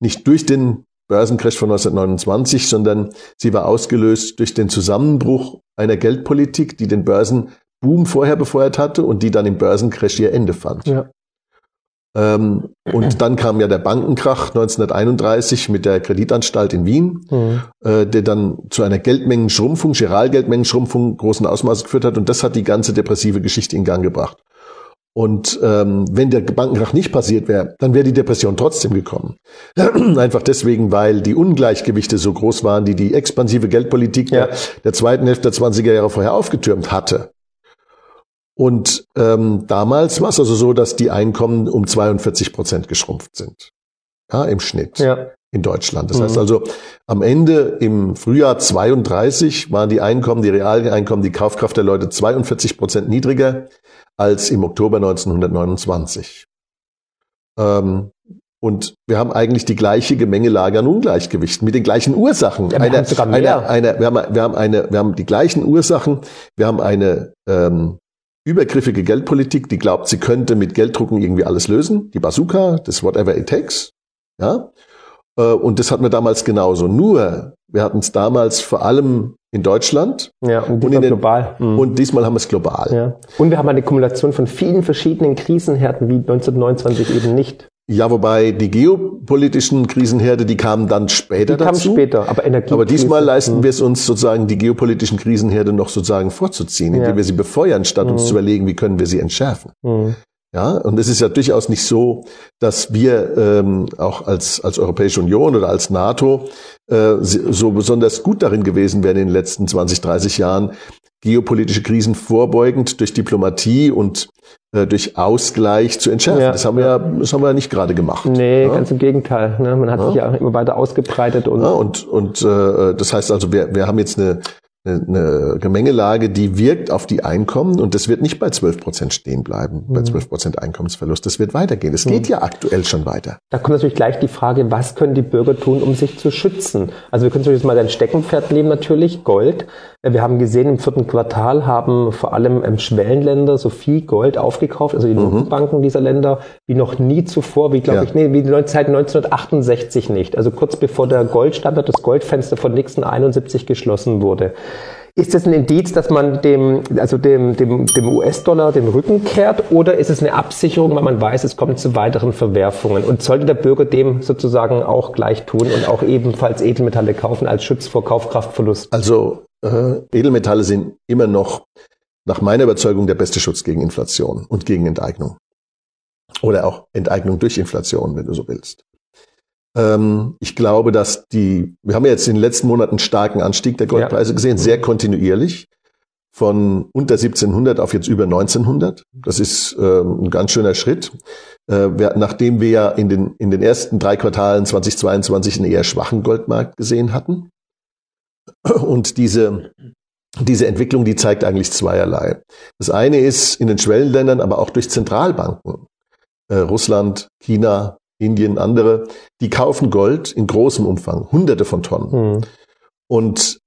nicht durch den Börsencrash von 1929, sondern sie war ausgelöst durch den Zusammenbruch einer Geldpolitik, die den Börsenboom vorher befeuert hatte und die dann im Börsencrash ihr Ende fand. Ja. Ähm, und dann kam ja der Bankenkrach 1931 mit der Kreditanstalt in Wien, mhm. äh, der dann zu einer Geldmengenschrumpfung, Giralgeldmengenschrumpfung großen Ausmaßes geführt hat und das hat die ganze depressive Geschichte in Gang gebracht. Und ähm, wenn der Bankenkrach nicht passiert wäre, dann wäre die Depression trotzdem gekommen. Einfach deswegen, weil die Ungleichgewichte so groß waren, die die expansive Geldpolitik ja. der, der, zweiten Hälfte der 20er Jahre vorher aufgetürmt hatte. Und ähm, damals war es also so, dass die Einkommen um 42 Prozent geschrumpft sind. Ja, im Schnitt. Ja. In Deutschland. Das mhm. heißt also, am Ende im Frühjahr 32 waren die Einkommen, die realen Einkommen, die Kaufkraft der Leute 42 Prozent niedriger als im Oktober 1929. Ähm, und wir haben eigentlich die gleiche Gemengelage an Ungleichgewichten mit den gleichen Ursachen. Ja, wir, eine, haben sogar mehr. Eine, eine, wir, haben, wir, haben eine, wir haben die gleichen Ursachen. Wir haben eine ähm, übergriffige Geldpolitik, die glaubt, sie könnte mit Gelddrucken irgendwie alles lösen. Die Bazooka, das Whatever it takes. Ja. Äh, und das hatten wir damals genauso. Nur, wir hatten es damals vor allem in Deutschland. Ja, und, und den, global. Mhm. Und diesmal haben wir es global. Ja. Und wir haben eine Kumulation von vielen verschiedenen Krisenhärten wie 1929 eben nicht. Ja, wobei die geopolitischen Krisenherde, die kamen dann später die dazu. Kamen später, aber Energie. Aber diesmal leisten mhm. wir es uns sozusagen, die geopolitischen Krisenherde noch sozusagen vorzuziehen, indem ja. wir sie befeuern, statt mhm. uns zu überlegen, wie können wir sie entschärfen. Mhm. Ja, und es ist ja durchaus nicht so, dass wir ähm, auch als, als Europäische Union oder als NATO äh, so besonders gut darin gewesen wären in den letzten 20, 30 Jahren, geopolitische Krisen vorbeugend durch Diplomatie und äh, durch Ausgleich zu entschärfen. Ja. Das haben wir ja, das haben wir ja nicht gerade gemacht. Nee, ja? ganz im Gegenteil. Ne? Man hat ja. sich ja immer weiter ausgebreitet und. Ja, und und äh, das heißt also, wir, wir haben jetzt eine eine Gemengelage, die wirkt auf die Einkommen und das wird nicht bei 12 Prozent stehen bleiben, mhm. bei 12 Prozent Einkommensverlust. Das wird weitergehen. Es mhm. geht ja aktuell schon weiter. Da kommt natürlich gleich die Frage, was können die Bürger tun, um sich zu schützen? Also wir können jetzt mal dein Steckenpferd nehmen natürlich, Gold. Wir haben gesehen, im vierten Quartal haben vor allem ähm, Schwellenländer so viel Gold aufgekauft, also die mhm. Notenbanken dieser Länder, wie noch nie zuvor, wie glaube ja. ich, nee, wie seit 1968 nicht. Also kurz bevor der Goldstandard, das Goldfenster von Nixon 71 geschlossen wurde. Ist das ein Indiz, dass man dem, also dem, dem, dem US-Dollar den Rücken kehrt oder ist es eine Absicherung, weil man weiß, es kommt zu weiteren Verwerfungen? Und sollte der Bürger dem sozusagen auch gleich tun und auch ebenfalls Edelmetalle kaufen als Schutz vor Kaufkraftverlust? Also äh, Edelmetalle sind immer noch nach meiner Überzeugung der beste Schutz gegen Inflation und gegen Enteignung. Oder auch Enteignung durch Inflation, wenn du so willst. Ähm, ich glaube, dass die, wir haben ja jetzt in den letzten Monaten einen starken Anstieg der Goldpreise ja. gesehen, sehr kontinuierlich. Von unter 1700 auf jetzt über 1900. Das ist ähm, ein ganz schöner Schritt. Äh, wir, nachdem wir ja in den, in den ersten drei Quartalen 2022 einen eher schwachen Goldmarkt gesehen hatten. Und diese, diese Entwicklung, die zeigt eigentlich zweierlei. Das eine ist in den Schwellenländern, aber auch durch Zentralbanken, äh, Russland, China, Indien, andere, die kaufen Gold in großem Umfang, hunderte von Tonnen. Mhm. Und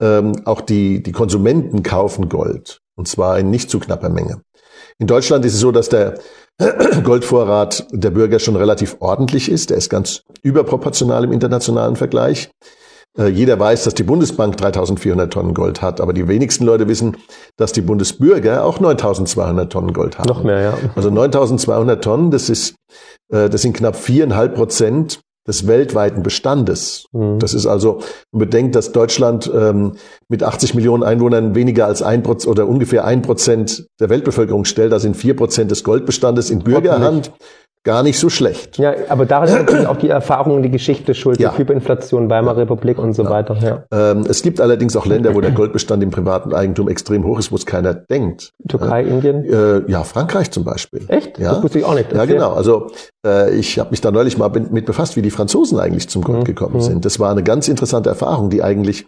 ähm, auch die, die Konsumenten kaufen Gold, und zwar in nicht zu knapper Menge. In Deutschland ist es so, dass der Goldvorrat der Bürger schon relativ ordentlich ist. Der ist ganz überproportional im internationalen Vergleich. Äh, jeder weiß, dass die Bundesbank 3400 Tonnen Gold hat, aber die wenigsten Leute wissen, dass die Bundesbürger auch 9200 Tonnen Gold haben. Noch mehr, ja. Also 9200 Tonnen, das ist, äh, das sind knapp viereinhalb Prozent des weltweiten Bestandes. Mhm. Das ist also, man bedenkt, dass Deutschland ähm, mit 80 Millionen Einwohnern weniger als ein Prozent oder ungefähr ein Prozent der Weltbevölkerung stellt. Da sind vier Prozent des Goldbestandes in Bürgerhand gar nicht so schlecht. Ja, aber daran ist natürlich auch die Erfahrung, die Geschichte schuld, ja. die Hyperinflation, Weimarer Republik und so ja. weiter. Ja. Ähm, es gibt allerdings auch Länder, wo der Goldbestand im privaten Eigentum extrem hoch ist, wo es keiner denkt. Türkei, äh, Indien? Äh, ja, Frankreich zum Beispiel. Echt? Ja? Das wusste ich auch nicht. Ja, genau. Also äh, ich habe mich da neulich mal mit befasst, wie die Franzosen eigentlich zum Gold mhm. gekommen mhm. sind. Das war eine ganz interessante Erfahrung, die eigentlich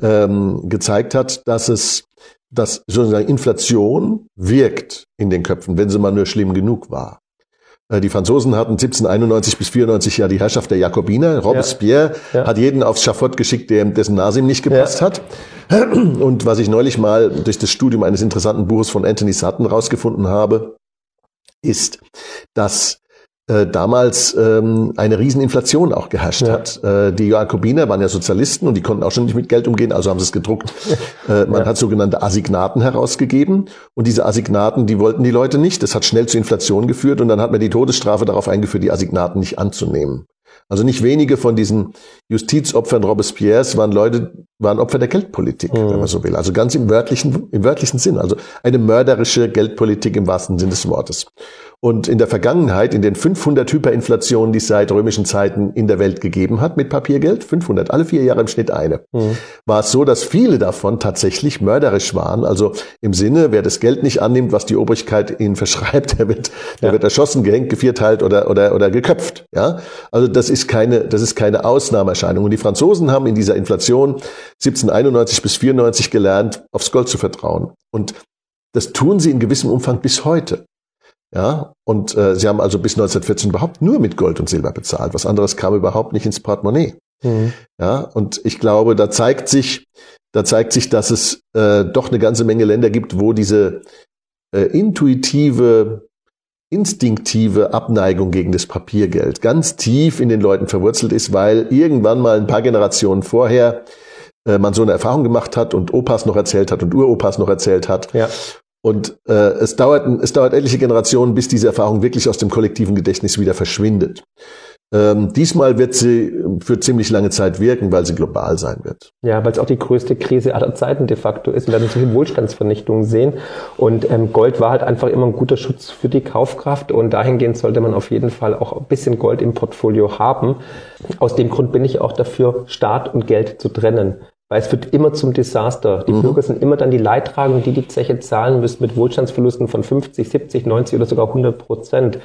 ähm, gezeigt hat, dass es dass sozusagen Inflation wirkt in den Köpfen, wenn sie mal nur schlimm genug war. Äh, die Franzosen hatten 1791 bis 94 ja die Herrschaft der Jakobiner. Robespierre ja, ja. hat jeden aufs Schafott geschickt, der, dessen Nase ihm nicht gepasst ja. hat. Und was ich neulich mal durch das Studium eines interessanten Buches von Anthony Sutton rausgefunden habe, ist, dass äh, damals ähm, eine Rieseninflation auch geherrscht ja. hat. Äh, die Jakobiner waren ja Sozialisten und die konnten auch schon nicht mit Geld umgehen, also haben sie es gedruckt. Äh, man ja. hat sogenannte Assignaten herausgegeben und diese Assignaten, die wollten die Leute nicht. Das hat schnell zu Inflation geführt und dann hat man die Todesstrafe darauf eingeführt, die Assignaten nicht anzunehmen. Also nicht wenige von diesen Justizopfern Robespierres waren Leute, waren Opfer der Geldpolitik, mhm. wenn man so will. Also ganz im wörtlichen, im wörtlichen Sinn. Also eine mörderische Geldpolitik im wahrsten Sinn des Wortes. Und in der Vergangenheit, in den 500 Hyperinflationen, die es seit römischen Zeiten in der Welt gegeben hat mit Papiergeld, 500, alle vier Jahre im Schnitt eine, mhm. war es so, dass viele davon tatsächlich mörderisch waren. Also im Sinne, wer das Geld nicht annimmt, was die Obrigkeit ihnen verschreibt, der wird, der ja. wird erschossen, gehängt, gevierteilt oder, oder, oder geköpft. Ja, also das ist keine, das ist keine Ausnahmeerscheinung. Und die Franzosen haben in dieser Inflation 1791 bis 94 gelernt, aufs Gold zu vertrauen. Und das tun sie in gewissem Umfang bis heute. Ja, und äh, sie haben also bis 1914 überhaupt nur mit Gold und Silber bezahlt. Was anderes kam überhaupt nicht ins Portemonnaie. Mhm. Ja, und ich glaube, da zeigt sich, da zeigt sich, dass es äh, doch eine ganze Menge Länder gibt, wo diese äh, intuitive, instinktive Abneigung gegen das Papiergeld ganz tief in den Leuten verwurzelt ist, weil irgendwann mal ein paar Generationen vorher äh, man so eine Erfahrung gemacht hat und Opas noch erzählt hat und Uropas noch erzählt hat. Ja. Und äh, es, dauert, es dauert etliche Generationen, bis diese Erfahrung wirklich aus dem kollektiven Gedächtnis wieder verschwindet. Ähm, diesmal wird sie für ziemlich lange Zeit wirken, weil sie global sein wird. Ja, weil es auch die größte Krise aller Zeiten de facto ist. Wir werden solche Wohlstandsvernichtungen sehen. Und ähm, Gold war halt einfach immer ein guter Schutz für die Kaufkraft. Und dahingehend sollte man auf jeden Fall auch ein bisschen Gold im Portfolio haben. Aus dem Grund bin ich auch dafür, Staat und Geld zu trennen. Weil es wird immer zum Desaster. Die mhm. Bürger sind immer dann die Leidtragenden, die die Zeche zahlen müssen mit Wohlstandsverlusten von 50, 70, 90 oder sogar 100 Prozent.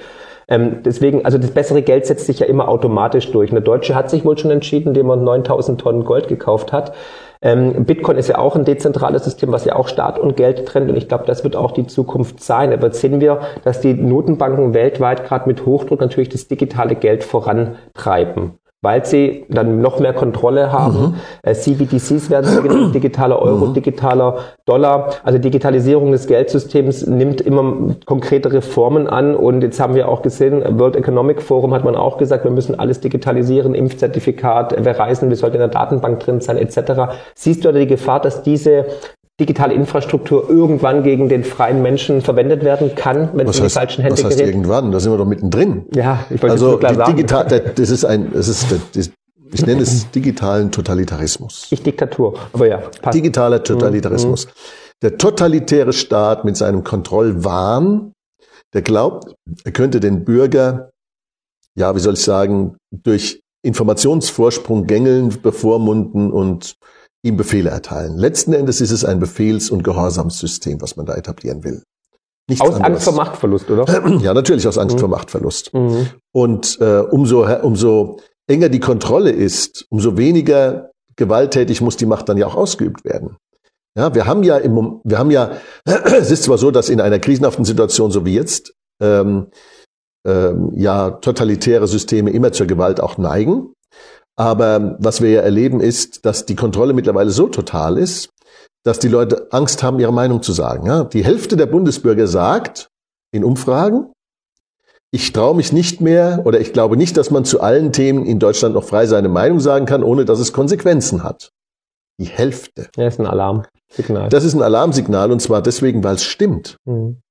Ähm, deswegen, also das bessere Geld setzt sich ja immer automatisch durch. Und der Deutsche hat sich wohl schon entschieden, indem er 9000 Tonnen Gold gekauft hat. Ähm, Bitcoin ist ja auch ein dezentrales System, was ja auch Staat und Geld trennt. Und ich glaube, das wird auch die Zukunft sein. Aber jetzt sehen wir, dass die Notenbanken weltweit gerade mit Hochdruck natürlich das digitale Geld vorantreiben weil sie dann noch mehr Kontrolle haben. Mhm. Äh, CBDCs werden sie genannt, digitaler Euro, mhm. digitaler Dollar. Also Digitalisierung des Geldsystems nimmt immer konkretere Formen an. Und jetzt haben wir auch gesehen, World Economic Forum hat man auch gesagt, wir müssen alles digitalisieren, Impfzertifikat, wer reisen, wir sollten in der Datenbank drin sein, etc. Siehst du da die Gefahr, dass diese digitale Infrastruktur irgendwann gegen den freien Menschen verwendet werden kann, wenn was es in die falschen Hände was heißt gerät? irgendwann? Da sind wir doch mittendrin. Ja, ich wollte also klar sagen. Digital, das ist ein, das ist, das, ich nenne es digitalen Totalitarismus. Ich Diktatur, aber ja. Passt. Digitaler Totalitarismus. Mhm. Der totalitäre Staat mit seinem Kontrollwahn, der glaubt, er könnte den Bürger, ja, wie soll ich sagen, durch Informationsvorsprung gängeln, bevormunden und ihm Befehle erteilen. Letzten Endes ist es ein Befehls- und Gehorsamssystem, was man da etablieren will. Nichts aus anderes. Angst vor Machtverlust, oder? Ja, natürlich aus Angst mhm. vor Machtverlust. Mhm. Und äh, umso, umso enger die Kontrolle ist, umso weniger gewalttätig muss die Macht dann ja auch ausgeübt werden. Ja, wir haben ja im, wir haben ja, es ist zwar so, dass in einer krisenhaften Situation so wie jetzt ähm, ähm, ja totalitäre Systeme immer zur Gewalt auch neigen. Aber was wir ja erleben ist, dass die Kontrolle mittlerweile so total ist, dass die Leute Angst haben, ihre Meinung zu sagen. Ja? Die Hälfte der Bundesbürger sagt, in Umfragen. Ich traue mich nicht mehr oder ich glaube nicht, dass man zu allen Themen in Deutschland noch frei seine Meinung sagen kann, ohne dass es Konsequenzen hat. Die Hälfte. Ja, ist ein Alarmsignal. Das ist ein Alarmsignal und zwar deswegen, weil es stimmt. Mhm.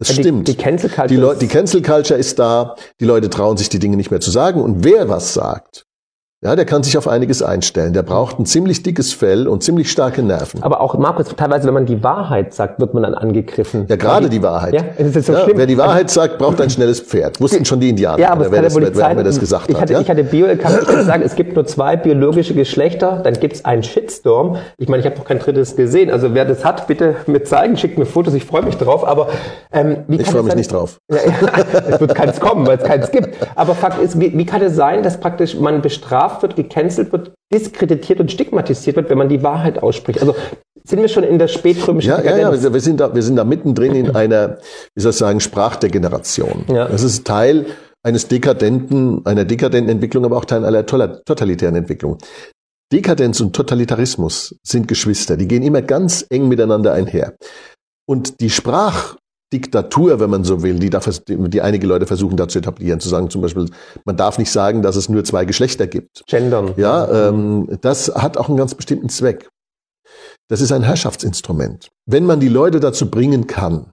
Es ja, stimmt. Die, die Cancel Culture. Die, Leu die Cancel Culture ist da. Die Leute trauen sich die Dinge nicht mehr zu sagen. Und wer was sagt, ja, der kann sich auf einiges einstellen. Der braucht ein ziemlich dickes Fell und ziemlich starke Nerven. Aber auch, Markus, teilweise, wenn man die Wahrheit sagt, wird man dann angegriffen. Ja, gerade die, die Wahrheit. Ja, ist das so ja, schlimm? Wer die Wahrheit sagt, braucht ein schnelles Pferd. Wussten schon die Indianer, ja, aber wer, das, wer, wer, wer das gesagt ich hatte, hat. Ja? Ich hatte Bio, kann ich sagen, es gibt nur zwei biologische Geschlechter, dann gibt es einen Shitstorm. Ich meine, ich habe noch kein drittes gesehen. Also wer das hat, bitte mit zeigen, schickt mir Fotos, ich freue mich drauf. Aber ähm, wie Ich freue mich sein, nicht drauf. Ja, es wird keins kommen, weil es keins gibt. Aber Fakt ist, wie, wie kann es sein, dass praktisch man bestraft wird, gecancelt wird, diskreditiert und stigmatisiert wird, wenn man die Wahrheit ausspricht. Also sind wir schon in der spätrömischen ja, Ja, ja, wir sind da, wir sind da mittendrin in einer, wie soll ich sagen, Sprach der Generation. Ja. Das ist Teil eines dekadenten, einer dekadenten Entwicklung, aber auch Teil einer totalitären Entwicklung. Dekadenz und Totalitarismus sind Geschwister, die gehen immer ganz eng miteinander einher. Und die Sprach, Diktatur, wenn man so will, die, da, die einige Leute versuchen da zu etablieren, zu sagen zum Beispiel, man darf nicht sagen, dass es nur zwei Geschlechter gibt. Gendern. Ja, ähm, das hat auch einen ganz bestimmten Zweck. Das ist ein Herrschaftsinstrument. Wenn man die Leute dazu bringen kann,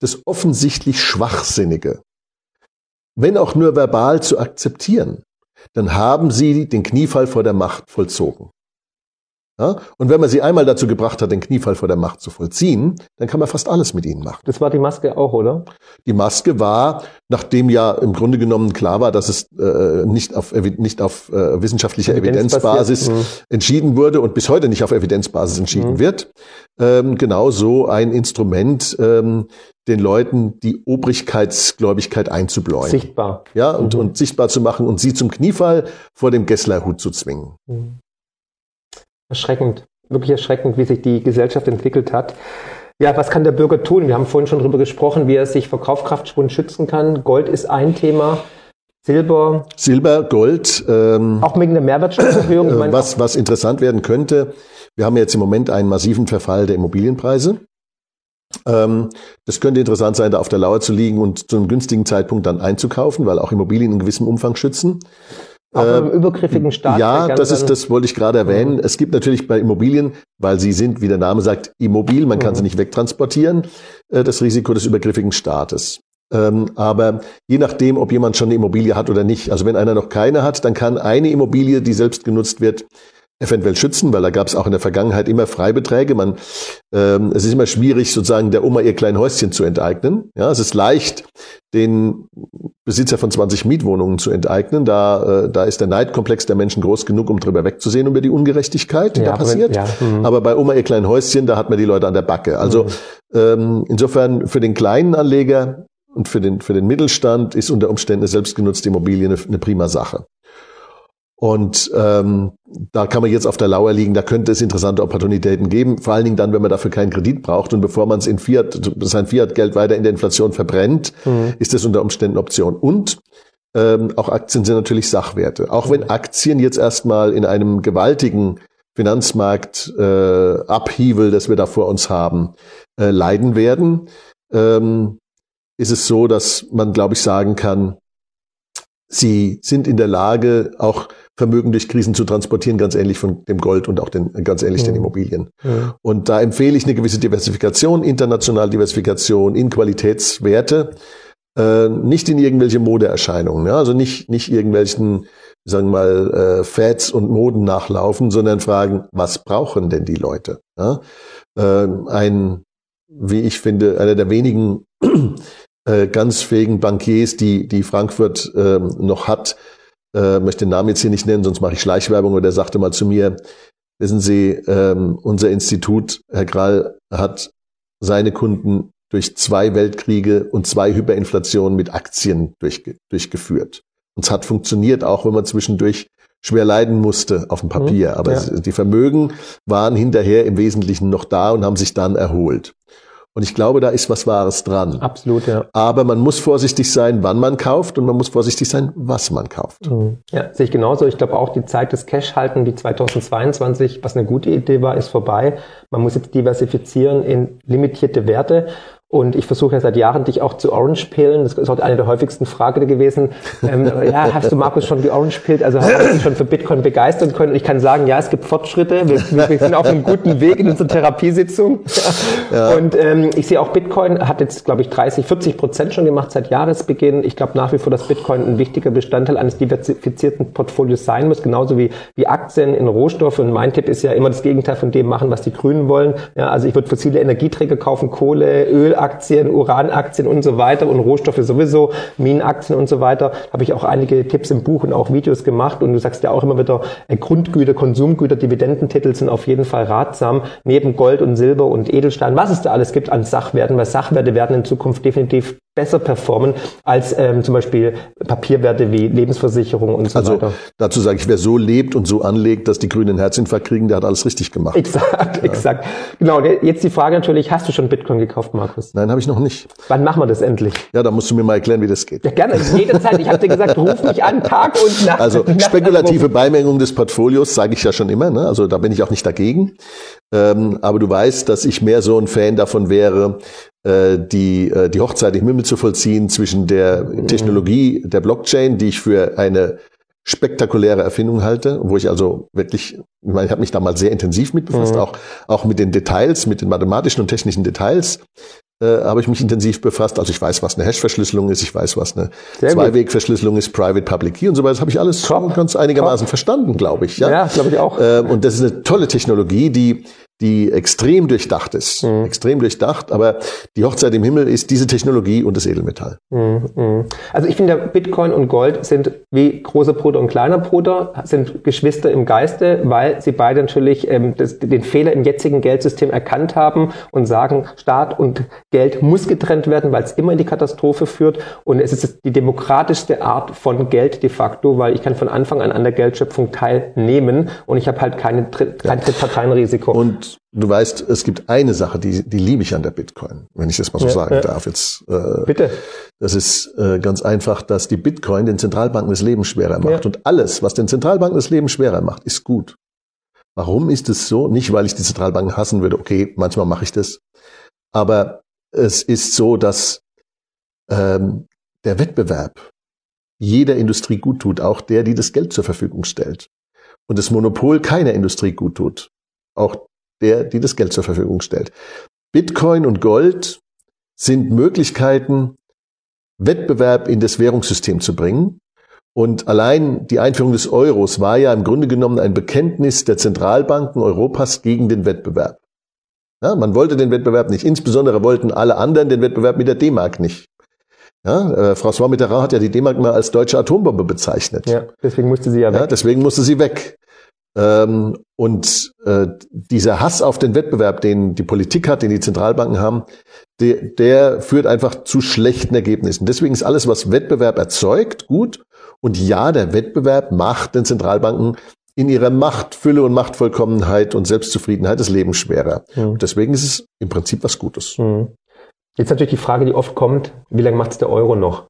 das offensichtlich Schwachsinnige, wenn auch nur verbal zu akzeptieren, dann haben sie den Kniefall vor der Macht vollzogen. Ja? Und wenn man sie einmal dazu gebracht hat, den Kniefall vor der Macht zu vollziehen, dann kann man fast alles mit ihnen machen. Das war die Maske auch, oder? Die Maske war, nachdem ja im Grunde genommen klar war, dass es äh, nicht auf, nicht auf äh, wissenschaftlicher Evidenzbasis mhm. entschieden wurde und bis heute nicht auf Evidenzbasis entschieden mhm. wird, ähm, genau so ein Instrument, ähm, den Leuten die Obrigkeitsgläubigkeit einzubläuen. Sichtbar. Ja, und, mhm. und sichtbar zu machen und sie zum Kniefall vor dem Gesslerhut zu zwingen. Mhm erschreckend, wirklich erschreckend, wie sich die Gesellschaft entwickelt hat. Ja, was kann der Bürger tun? Wir haben vorhin schon darüber gesprochen, wie er sich vor Kaufkraftschwund schützen kann. Gold ist ein Thema. Silber. Silber, Gold. Ähm, auch wegen der Mehrwertsteuererhöhung. Äh, was, was interessant werden könnte, wir haben jetzt im Moment einen massiven Verfall der Immobilienpreise. Ähm, das könnte interessant sein, da auf der Lauer zu liegen und zu einem günstigen Zeitpunkt dann einzukaufen, weil auch Immobilien in gewissem Umfang schützen. Auch äh, im übergriffigen Staat. Ja, das ist, das wollte ich gerade erwähnen. Mhm. Es gibt natürlich bei Immobilien, weil sie sind, wie der Name sagt, immobil, man kann mhm. sie nicht wegtransportieren, äh, das Risiko des übergriffigen Staates. Ähm, aber je nachdem, ob jemand schon eine Immobilie hat oder nicht, also wenn einer noch keine hat, dann kann eine Immobilie, die selbst genutzt wird, eventuell schützen, weil da gab es auch in der Vergangenheit immer Freibeträge. Man, ähm, es ist immer schwierig, sozusagen der Oma ihr klein Häuschen zu enteignen. Ja, es ist leicht, den Besitzer von 20 Mietwohnungen zu enteignen. Da, äh, da ist der Neidkomplex der Menschen groß genug, um drüber wegzusehen über die Ungerechtigkeit, die ja, da passiert. Ja, mhm. aber bei Oma ihr klein Häuschen, da hat man die Leute an der Backe. Also mhm. ähm, insofern für den kleinen Anleger und für den, für den Mittelstand ist unter Umständen eine selbstgenutzte Immobilie eine, eine prima Sache. Und ähm, da kann man jetzt auf der Lauer liegen, da könnte es interessante Opportunitäten geben, vor allen Dingen dann, wenn man dafür keinen Kredit braucht und bevor man es in Fiat, sein Fiat-Geld weiter in der Inflation verbrennt, mhm. ist das unter Umständen Option. Und ähm, auch Aktien sind natürlich Sachwerte. Auch wenn Aktien jetzt erstmal in einem gewaltigen Finanzmarkt äh, Upheaval, das wir da vor uns haben, äh, leiden werden, ähm, ist es so, dass man, glaube ich, sagen kann, sie sind in der Lage, auch Vermögen durch Krisen zu transportieren, ganz ähnlich von dem Gold und auch den, ganz ähnlich mhm. den Immobilien. Mhm. Und da empfehle ich eine gewisse Diversifikation, internationale Diversifikation in Qualitätswerte, äh, nicht in irgendwelche Modeerscheinungen, ja? also nicht, nicht irgendwelchen, sagen wir mal, äh, Fads und Moden nachlaufen, sondern fragen, was brauchen denn die Leute? Ja? Äh, ein, wie ich finde, einer der wenigen äh, ganz fähigen Bankiers, die, die Frankfurt äh, noch hat, äh, möchte den Namen jetzt hier nicht nennen, sonst mache ich Schleichwerbung, aber der sagte mal zu mir, wissen Sie, ähm, unser Institut, Herr Krall, hat seine Kunden durch zwei Weltkriege und zwei Hyperinflationen mit Aktien durch, durchgeführt. Und es hat funktioniert, auch wenn man zwischendurch schwer leiden musste auf dem Papier. Mhm, Aber ja. die Vermögen waren hinterher im Wesentlichen noch da und haben sich dann erholt. Und ich glaube, da ist was Wahres dran. Absolut, ja. Aber man muss vorsichtig sein, wann man kauft und man muss vorsichtig sein, was man kauft. Mhm. Ja, sehe ich genauso. Ich glaube auch die Zeit des Cash-Halten wie 2022, was eine gute Idee war, ist vorbei. Man muss jetzt diversifizieren in limitierte Werte. Und ich versuche ja seit Jahren, dich auch zu Orange-Pillen. Das ist auch eine der häufigsten Fragen gewesen. Ähm, ja, hast du Markus schon georange-pillt? Also hast du dich schon für Bitcoin begeistern können? Und ich kann sagen, ja, es gibt Fortschritte. Wir, wir sind auf einem guten Weg in unserer Therapiesitzung. Ja. Und ähm, ich sehe auch, Bitcoin hat jetzt, glaube ich, 30, 40 Prozent schon gemacht seit Jahresbeginn. Ich glaube nach wie vor, dass Bitcoin ein wichtiger Bestandteil eines diversifizierten Portfolios sein muss, genauso wie, wie Aktien in Rohstoffe. Und mein Tipp ist ja immer das Gegenteil von dem machen, was die Grünen wollen. Ja, also ich würde fossile Energieträger kaufen, Kohle, Öl, Aktien, Uranaktien und so weiter und Rohstoffe sowieso, Minenaktien und so weiter. Habe ich auch einige Tipps im Buch und auch Videos gemacht und du sagst ja auch immer wieder, äh, Grundgüter, Konsumgüter, Dividendentitel sind auf jeden Fall ratsam, neben Gold und Silber und Edelstein, was es da alles gibt an Sachwerten, weil Sachwerte werden in Zukunft definitiv besser performen als ähm, zum Beispiel Papierwerte wie Lebensversicherung und so also, weiter. Dazu sage ich, wer so lebt und so anlegt, dass die Grünen einen Herzinfarkt kriegen, der hat alles richtig gemacht. Exakt, ja. exakt. Genau, jetzt die Frage natürlich, hast du schon Bitcoin gekauft, Markus? Nein, habe ich noch nicht. Wann machen wir das endlich? Ja, da musst du mir mal erklären, wie das geht. Ja, gerne, jederzeit. Ich habe dir gesagt, ruf mich an, Tag und Nacht. Also spekulative Beimengung des Portfolios sage ich ja schon immer, ne? also da bin ich auch nicht dagegen. Ähm, aber du weißt, dass ich mehr so ein Fan davon wäre, die, äh, die Hochzeit im Himmel zu vollziehen zwischen der mhm. Technologie der Blockchain, die ich für eine spektakuläre Erfindung halte, wo ich also wirklich, ich meine, ich habe mich da mal sehr intensiv mit befasst, mhm. auch, auch mit den Details, mit den mathematischen und technischen Details äh, habe ich mich intensiv befasst. Also ich weiß, was eine Hash-Verschlüsselung ist, ich weiß, was eine Zweiweg-Verschlüsselung ist, Private Public Key und so weiter. Das habe ich alles Top. ganz einigermaßen Top. verstanden, glaube ich. Ja, ja glaube ich auch. Ähm, und das ist eine tolle Technologie, die die extrem durchdacht ist. Mhm. Extrem durchdacht, aber die Hochzeit im Himmel ist diese Technologie und das Edelmetall. Mhm. mhm. Also ich finde, Bitcoin und Gold sind wie großer Bruder und kleiner Bruder, sind Geschwister im Geiste, weil sie beide natürlich ähm, das, den Fehler im jetzigen Geldsystem erkannt haben und sagen, Staat und Geld muss getrennt werden, weil es immer in die Katastrophe führt. Und es ist die demokratischste Art von Geld de facto, weil ich kann von Anfang an an der Geldschöpfung teilnehmen und ich habe halt keine, kein. Drittparteienrisiko. Und du weißt, es gibt eine Sache, die, die liebe ich an der Bitcoin, wenn ich das mal so ja, sagen ja. darf. Jetzt, äh, Bitte. Das ist äh, ganz einfach, dass die Bitcoin den Zentralbanken das Leben schwerer macht. Ja. Und alles, was den Zentralbanken das Leben schwerer macht, ist gut. Warum ist es so? Nicht, weil ich die Zentralbanken hassen würde. Okay, manchmal mache ich das. Aber es ist so, dass ähm, der Wettbewerb jeder Industrie gut tut, auch der, die das Geld zur Verfügung stellt. Und das Monopol keiner Industrie gut tut. Auch der, die das Geld zur Verfügung stellt. Bitcoin und Gold sind Möglichkeiten, Wettbewerb in das Währungssystem zu bringen. Und allein die Einführung des Euros war ja im Grunde genommen ein Bekenntnis der Zentralbanken Europas gegen den Wettbewerb. Ja, man wollte den Wettbewerb nicht. Insbesondere wollten alle anderen den Wettbewerb mit der D-Mark nicht. Ja, äh, François Mitterrand hat ja die D-Mark mal als deutsche Atombombe bezeichnet. Ja, deswegen musste sie ja weg. Ja, deswegen musste sie weg. Ähm, und äh, dieser Hass auf den Wettbewerb, den die Politik hat, den die Zentralbanken haben, der, der führt einfach zu schlechten Ergebnissen. Deswegen ist alles, was Wettbewerb erzeugt, gut. Und ja, der Wettbewerb macht den Zentralbanken in ihrer Machtfülle und Machtvollkommenheit und Selbstzufriedenheit das Leben schwerer. Mhm. deswegen ist es im Prinzip was Gutes. Mhm. Jetzt natürlich die Frage, die oft kommt, wie lange macht es der Euro noch?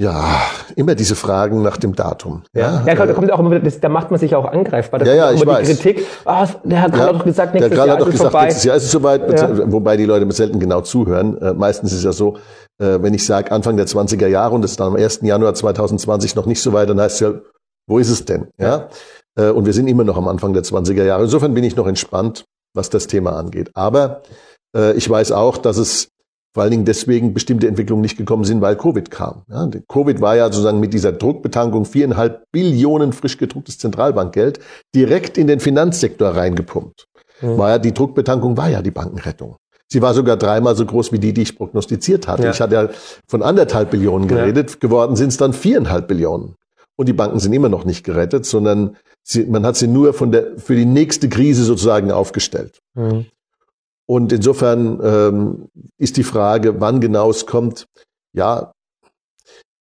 Ja, immer diese Fragen nach dem Datum. Ja, ja, da kommt auch immer das, da macht man sich auch angreifbar. Da ja, ja, ich weiß. die Kritik, ah, der Herr Karl ja, hat doch gesagt, nächstes Jahr hat doch gesagt, vorbei. nächstes Jahr ist es soweit, ja. wobei die Leute selten genau zuhören. Äh, meistens ist es ja so, äh, wenn ich sage Anfang der 20er Jahre und es ist dann am 1. Januar 2020 noch nicht so weit, dann heißt es ja, wo ist es denn? Ja. Äh, und wir sind immer noch am Anfang der 20er Jahre. Insofern bin ich noch entspannt, was das Thema angeht. Aber äh, ich weiß auch, dass es vor allen Dingen deswegen bestimmte Entwicklungen nicht gekommen sind, weil Covid kam. Ja, Covid war ja sozusagen mit dieser Druckbetankung viereinhalb Billionen frisch gedrucktes Zentralbankgeld direkt in den Finanzsektor reingepumpt. Mhm. War ja, die Druckbetankung war ja die Bankenrettung. Sie war sogar dreimal so groß wie die, die ich prognostiziert hatte. Ja. Ich hatte ja von anderthalb Billionen geredet, ja. geworden sind es dann viereinhalb Billionen. Und die Banken sind immer noch nicht gerettet, sondern sie, man hat sie nur von der, für die nächste Krise sozusagen aufgestellt. Mhm. Und insofern ähm, ist die Frage, wann genau es kommt, ja,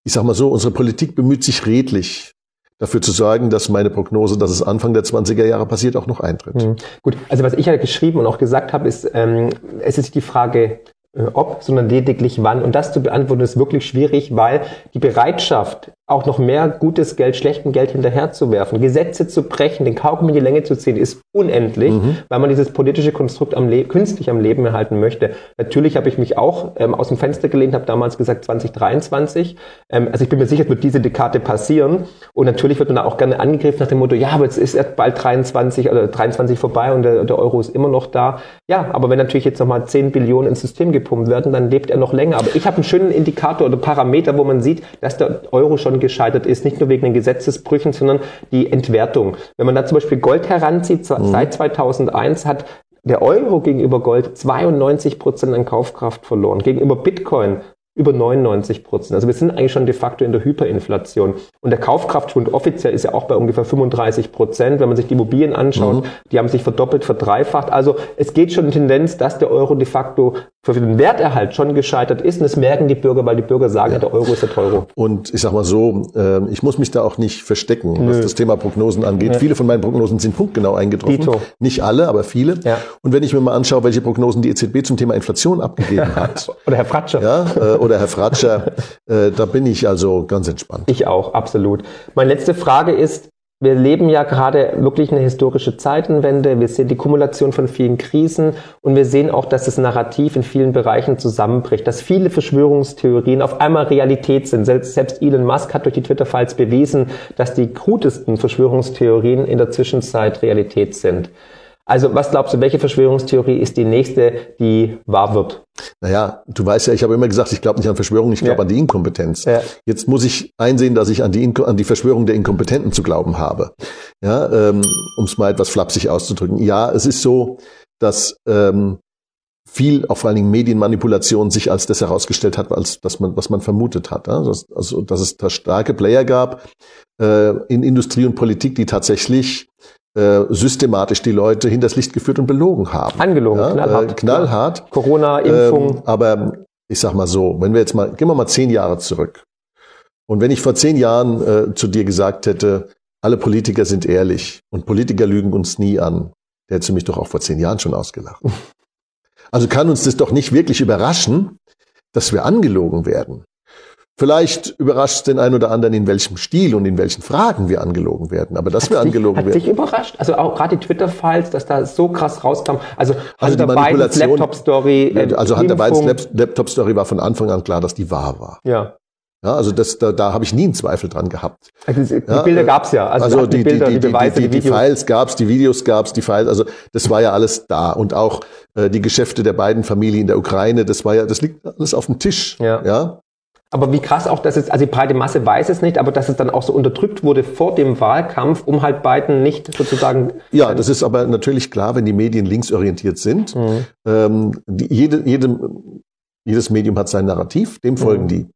ich sag mal so, unsere Politik bemüht sich redlich dafür zu sorgen, dass meine Prognose, dass es Anfang der 20er Jahre passiert, auch noch eintritt. Mhm. Gut, also was ich ja geschrieben und auch gesagt habe, ist, ähm, es ist die Frage, äh, ob, sondern lediglich wann. Und das zu beantworten ist wirklich schwierig, weil die Bereitschaft, auch noch mehr gutes Geld, schlechten Geld hinterherzuwerfen. Gesetze zu brechen, den Kaugummi in die Länge zu ziehen, ist unendlich, mhm. weil man dieses politische Konstrukt am künstlich am Leben erhalten möchte. Natürlich habe ich mich auch ähm, aus dem Fenster gelehnt, habe damals gesagt 2023. Ähm, also ich bin mir sicher, es wird diese Dekade passieren. Und natürlich wird man da auch gerne angegriffen nach dem Motto, ja, aber jetzt ist erst bald 23 oder 23 vorbei und der, der Euro ist immer noch da. Ja, aber wenn natürlich jetzt nochmal 10 Billionen ins System gepumpt werden, dann lebt er noch länger. Aber ich habe einen schönen Indikator oder Parameter, wo man sieht, dass der Euro schon gescheitert ist, nicht nur wegen den Gesetzesbrüchen, sondern die Entwertung. Wenn man da zum Beispiel Gold heranzieht, mhm. seit 2001 hat der Euro gegenüber Gold 92 Prozent an Kaufkraft verloren. Gegenüber Bitcoin über 99 Prozent. Also wir sind eigentlich schon de facto in der Hyperinflation. Und der Kaufkraftschwund offiziell ist ja auch bei ungefähr 35 Prozent. Wenn man sich die Immobilien anschaut, mhm. die haben sich verdoppelt, verdreifacht. Also es geht schon in Tendenz, dass der Euro de facto für den Werterhalt schon gescheitert ist. Und das merken die Bürger, weil die Bürger sagen, ja. der Euro ist der Teuro. Und ich sag mal so, äh, ich muss mich da auch nicht verstecken, Nö. was das Thema Prognosen angeht. Nö. Viele von meinen Prognosen sind punktgenau eingetroffen. Dito. Nicht alle, aber viele. Ja. Und wenn ich mir mal anschaue, welche Prognosen die EZB zum Thema Inflation abgegeben hat. oder Herr Fratscher. Ja, äh, oder Herr Fratscher, äh, da bin ich also ganz entspannt. Ich auch, absolut. Meine letzte Frage ist, wir leben ja gerade wirklich eine historische Zeitenwende. Wir sehen die Kumulation von vielen Krisen und wir sehen auch, dass das Narrativ in vielen Bereichen zusammenbricht, dass viele Verschwörungstheorien auf einmal Realität sind. Selbst Elon Musk hat durch die Twitter-Files bewiesen, dass die krutesten Verschwörungstheorien in der Zwischenzeit Realität sind. Also was glaubst du, welche Verschwörungstheorie ist die nächste, die wahr wird? Naja, du weißt ja, ich habe immer gesagt, ich glaube nicht an Verschwörung, ich glaube ja. an die Inkompetenz. Ja. Jetzt muss ich einsehen, dass ich an die, an die Verschwörung der Inkompetenten zu glauben habe. Ja, ähm, um es mal etwas flapsig auszudrücken. Ja, es ist so, dass ähm, viel, auch vor allen Dingen Medienmanipulation, sich als das herausgestellt hat, als das man, was man vermutet hat. Also, also dass es da starke Player gab äh, in Industrie und Politik, die tatsächlich äh, systematisch die Leute hinters Licht geführt und belogen haben. Angelogen, ja, knallhart. Äh, knallhart. Corona, Impfung. Ähm, aber ich sag mal so, wenn wir jetzt mal, gehen wir mal zehn Jahre zurück. Und wenn ich vor zehn Jahren äh, zu dir gesagt hätte, alle Politiker sind ehrlich und Politiker lügen uns nie an, der hätte mich doch auch vor zehn Jahren schon ausgelacht. Also kann uns das doch nicht wirklich überraschen, dass wir angelogen werden. Vielleicht überrascht den einen oder anderen, in welchem Stil und in welchen Fragen wir angelogen werden. Aber dass hat wir angelogen hat werden. Hat dich überrascht? Also auch gerade die Twitter-Files, dass da so krass rauskam. Also, also Hunter Bidens Laptop-Story. Äh, also Hunter Bidens Laptop-Story war von Anfang an klar, dass die wahr war. Ja. Ja, also das, da, da habe ich nie einen Zweifel dran gehabt. Also die ja, Bilder gab's ja. Also, also die, die, Bilder, die, die, Beweise, die, die, die Files gab's, die Videos gab's, die Files, also das war ja alles da. Und auch äh, die Geschäfte der beiden Familien in der Ukraine, das war ja, das liegt alles auf dem Tisch. Ja. ja? Aber wie krass auch, dass es, also die breite Masse weiß es nicht, aber dass es dann auch so unterdrückt wurde vor dem Wahlkampf, um halt Biden nicht sozusagen. Ja, das ist aber natürlich klar, wenn die Medien linksorientiert sind. Mhm. Ähm, die, jede, jede, jedes Medium hat sein Narrativ, dem folgen mhm. die.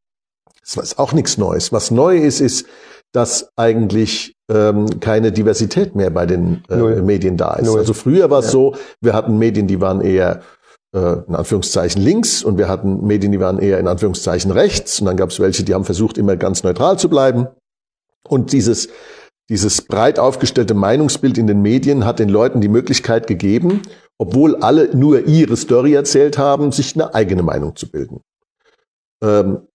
Das ist auch nichts Neues. Was neu ist, ist, dass eigentlich ähm, keine Diversität mehr bei den äh, Medien da ist. Null. Also früher war es ja. so, wir hatten Medien, die waren eher äh, in Anführungszeichen links und wir hatten Medien, die waren eher in Anführungszeichen rechts und dann gab es welche, die haben versucht, immer ganz neutral zu bleiben. Und dieses, dieses breit aufgestellte Meinungsbild in den Medien hat den Leuten die Möglichkeit gegeben, obwohl alle nur ihre Story erzählt haben, sich eine eigene Meinung zu bilden. Ähm,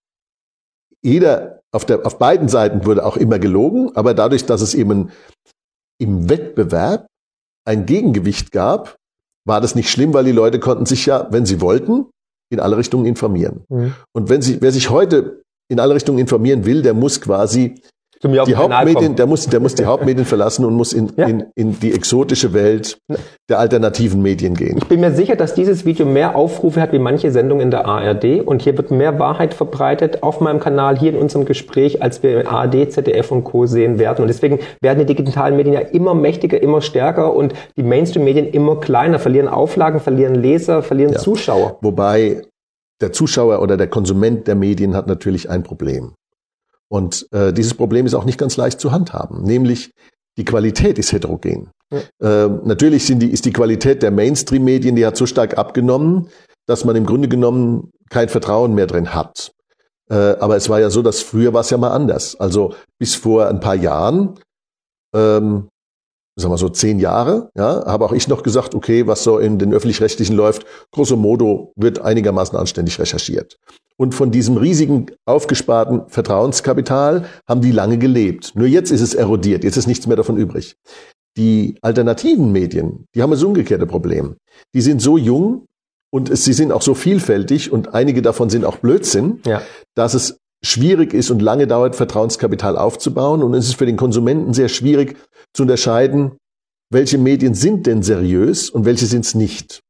jeder auf, der, auf beiden Seiten wurde auch immer gelogen, aber dadurch, dass es eben im Wettbewerb ein Gegengewicht gab, war das nicht schlimm, weil die Leute konnten sich ja, wenn sie wollten, in alle Richtungen informieren. Mhm. Und wenn sie, wer sich heute in alle Richtungen informieren will, der muss quasi die Hauptmedien, der muss, der muss die Hauptmedien verlassen und muss in, ja. in, in die exotische Welt der alternativen Medien gehen. Ich bin mir sicher, dass dieses Video mehr Aufrufe hat wie manche Sendungen in der ARD und hier wird mehr Wahrheit verbreitet auf meinem Kanal, hier in unserem Gespräch, als wir ARD, ZDF und Co. sehen werden. Und deswegen werden die digitalen Medien ja immer mächtiger, immer stärker und die Mainstream-Medien immer kleiner, verlieren Auflagen, verlieren Leser, verlieren ja. Zuschauer. Wobei der Zuschauer oder der Konsument der Medien hat natürlich ein Problem. Und äh, dieses Problem ist auch nicht ganz leicht zu handhaben, nämlich die Qualität ist heterogen. Ja. Äh, natürlich sind die, ist die Qualität der Mainstream-Medien, die hat so stark abgenommen, dass man im Grunde genommen kein Vertrauen mehr drin hat. Äh, aber es war ja so, dass früher war es ja mal anders. Also bis vor ein paar Jahren ähm, sagen wir so, zehn Jahre, ja, habe auch ich noch gesagt, okay, was so in den öffentlich-rechtlichen läuft, grosso modo wird einigermaßen anständig recherchiert. Und von diesem riesigen aufgesparten Vertrauenskapital haben die lange gelebt. Nur jetzt ist es erodiert, jetzt ist nichts mehr davon übrig. Die alternativen Medien, die haben das umgekehrte Problem. Die sind so jung und sie sind auch so vielfältig und einige davon sind auch Blödsinn, ja. dass es schwierig ist und lange dauert, Vertrauenskapital aufzubauen. Und es ist für den Konsumenten sehr schwierig zu unterscheiden, welche Medien sind denn seriös und welche sind es nicht.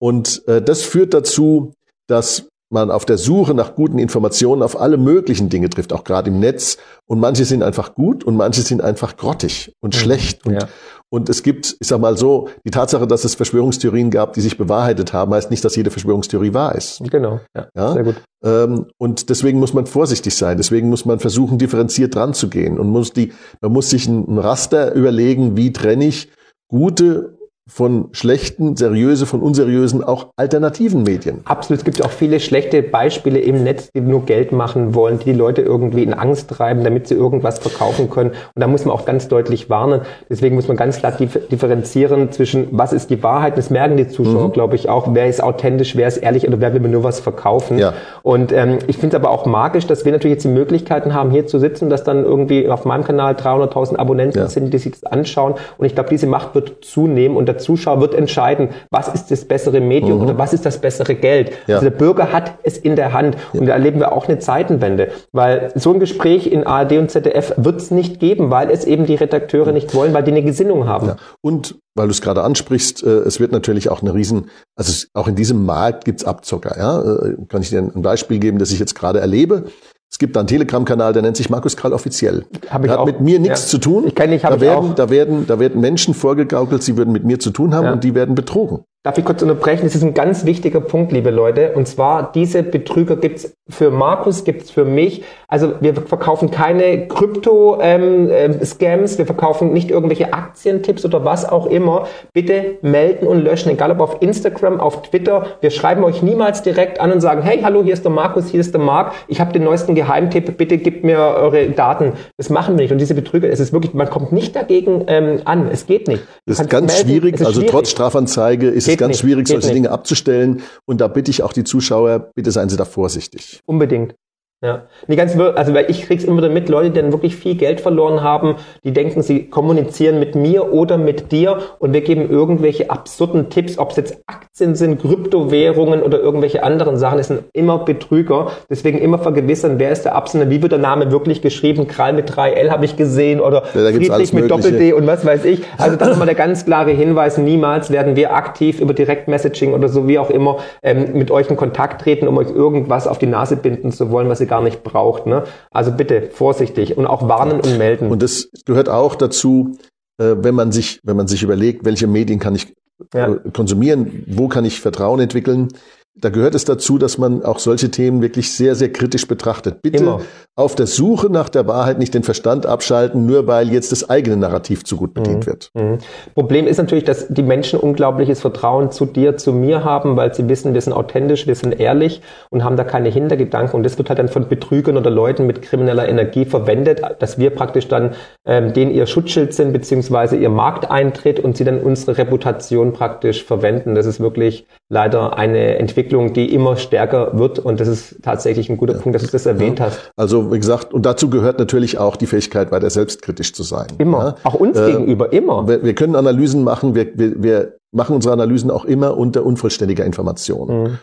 Und äh, das führt dazu, dass man auf der Suche nach guten Informationen auf alle möglichen Dinge trifft, auch gerade im Netz. Und manche sind einfach gut und manche sind einfach grottig und mhm. schlecht. Und, ja. und es gibt, ich sag mal so, die Tatsache, dass es Verschwörungstheorien gab, die sich bewahrheitet haben, heißt nicht, dass jede Verschwörungstheorie wahr ist. Genau, ja, ja? sehr gut. Ähm, und deswegen muss man vorsichtig sein. Deswegen muss man versuchen, differenziert dran zu gehen und muss die, man muss sich ein Raster überlegen, wie trenne ich gute von schlechten, seriöse, von unseriösen, auch alternativen Medien. Absolut. Es gibt ja auch viele schlechte Beispiele im Netz, die nur Geld machen wollen, die die Leute irgendwie in Angst treiben, damit sie irgendwas verkaufen können. Und da muss man auch ganz deutlich warnen. Deswegen muss man ganz klar differenzieren zwischen, was ist die Wahrheit. Das merken die Zuschauer, mhm. glaube ich, auch. Wer ist authentisch, wer ist ehrlich oder wer will mir nur was verkaufen. Ja. Und ähm, ich finde es aber auch magisch, dass wir natürlich jetzt die Möglichkeiten haben, hier zu sitzen, dass dann irgendwie auf meinem Kanal 300.000 Abonnenten ja. sind, die sich das anschauen. Und ich glaube, diese Macht wird zunehmen und der Zuschauer wird entscheiden, was ist das bessere Medium mhm. oder was ist das bessere Geld. Ja. Also der Bürger hat es in der Hand ja. und da erleben wir auch eine Zeitenwende, weil so ein Gespräch in ARD und ZDF wird es nicht geben, weil es eben die Redakteure nicht wollen, weil die eine Gesinnung haben. Ja. Und weil du es gerade ansprichst, äh, es wird natürlich auch eine riesen, also auch in diesem Markt gibt's Abzocker. Ja? Äh, kann ich dir ein Beispiel geben, das ich jetzt gerade erlebe? Es gibt da einen Telegram-Kanal, der nennt sich Markus Krall offiziell. Hab ich der hat auch. mit mir nichts ja. zu tun. Ich kenne nicht, da werden, da werden, da werden Menschen vorgegaukelt, sie würden mit mir zu tun haben ja. und die werden betrogen. Darf ich kurz unterbrechen? Das ist ein ganz wichtiger Punkt, liebe Leute. Und zwar, diese Betrüger gibt's für Markus, gibt's für mich. Also wir verkaufen keine Krypto-Scams, ähm, äh, wir verkaufen nicht irgendwelche Aktientipps oder was auch immer. Bitte melden und löschen, egal ob auf Instagram, auf Twitter. Wir schreiben euch niemals direkt an und sagen, hey, hallo, hier ist der Markus, hier ist der Marc. Ich habe den neuesten Geheimtipp, bitte gebt mir eure Daten. Das machen wir nicht. Und diese Betrüger, es ist wirklich, man kommt nicht dagegen ähm, an. Es geht nicht. Das ist ganz melden. schwierig. Ist also schwierig. trotz Strafanzeige ist geht es ganz nicht. schwierig, solche nicht. Dinge abzustellen. Und da bitte ich auch die Zuschauer, bitte seien Sie da vorsichtig. Unbedingt. Ja, nee, ganz, also weil ich krieg's immer wieder mit, Leute, die dann wirklich viel Geld verloren haben, die denken, sie kommunizieren mit mir oder mit dir und wir geben irgendwelche absurden Tipps, ob es jetzt Aktien sind, Kryptowährungen oder irgendwelche anderen Sachen, es sind immer Betrüger. Deswegen immer vergewissern, wer ist der Absender, wie wird der Name wirklich geschrieben, Krall mit 3L habe ich gesehen oder ja, Friedrich mit Doppel-D und was weiß ich. Also das ist nochmal der ganz klare Hinweis, niemals werden wir aktiv über Direktmessaging oder so wie auch immer ähm, mit euch in Kontakt treten, um euch irgendwas auf die Nase binden zu wollen, was ihr gar nicht braucht. Ne? Also bitte vorsichtig und auch warnen und melden. Und das gehört auch dazu, äh, wenn man sich, wenn man sich überlegt, welche Medien kann ich ja. Äh, konsumieren, wo kann ich Vertrauen entwickeln, da gehört es dazu, dass man auch solche Themen wirklich sehr, sehr kritisch betrachtet. Bitte Immer. auf der Suche nach der Wahrheit nicht den Verstand abschalten, nur weil jetzt das eigene Narrativ zu gut bedient mhm. wird. Mhm. Problem ist natürlich, dass die Menschen unglaubliches Vertrauen zu dir, zu mir haben, weil sie wissen, wir sind authentisch, wir sind ehrlich und haben da keine Hintergedanken. Und das wird halt dann von Betrügern oder Leuten mit krimineller Energie verwendet, dass wir praktisch dann ähm, denen ihr Schutzschild sind, beziehungsweise ihr Markteintritt und sie dann unsere Reputation praktisch verwenden. Das ist wirklich leider eine Entwicklung, die immer stärker wird und das ist tatsächlich ein guter ja. Punkt, dass du das erwähnt ja. hast. Also wie gesagt, und dazu gehört natürlich auch die Fähigkeit, weiter selbstkritisch zu sein. Immer, ja? auch uns äh, gegenüber, immer. Wir, wir, können Analysen machen, wir, wir, wir machen unsere Analysen auch immer unter unvollständiger Information. Mhm.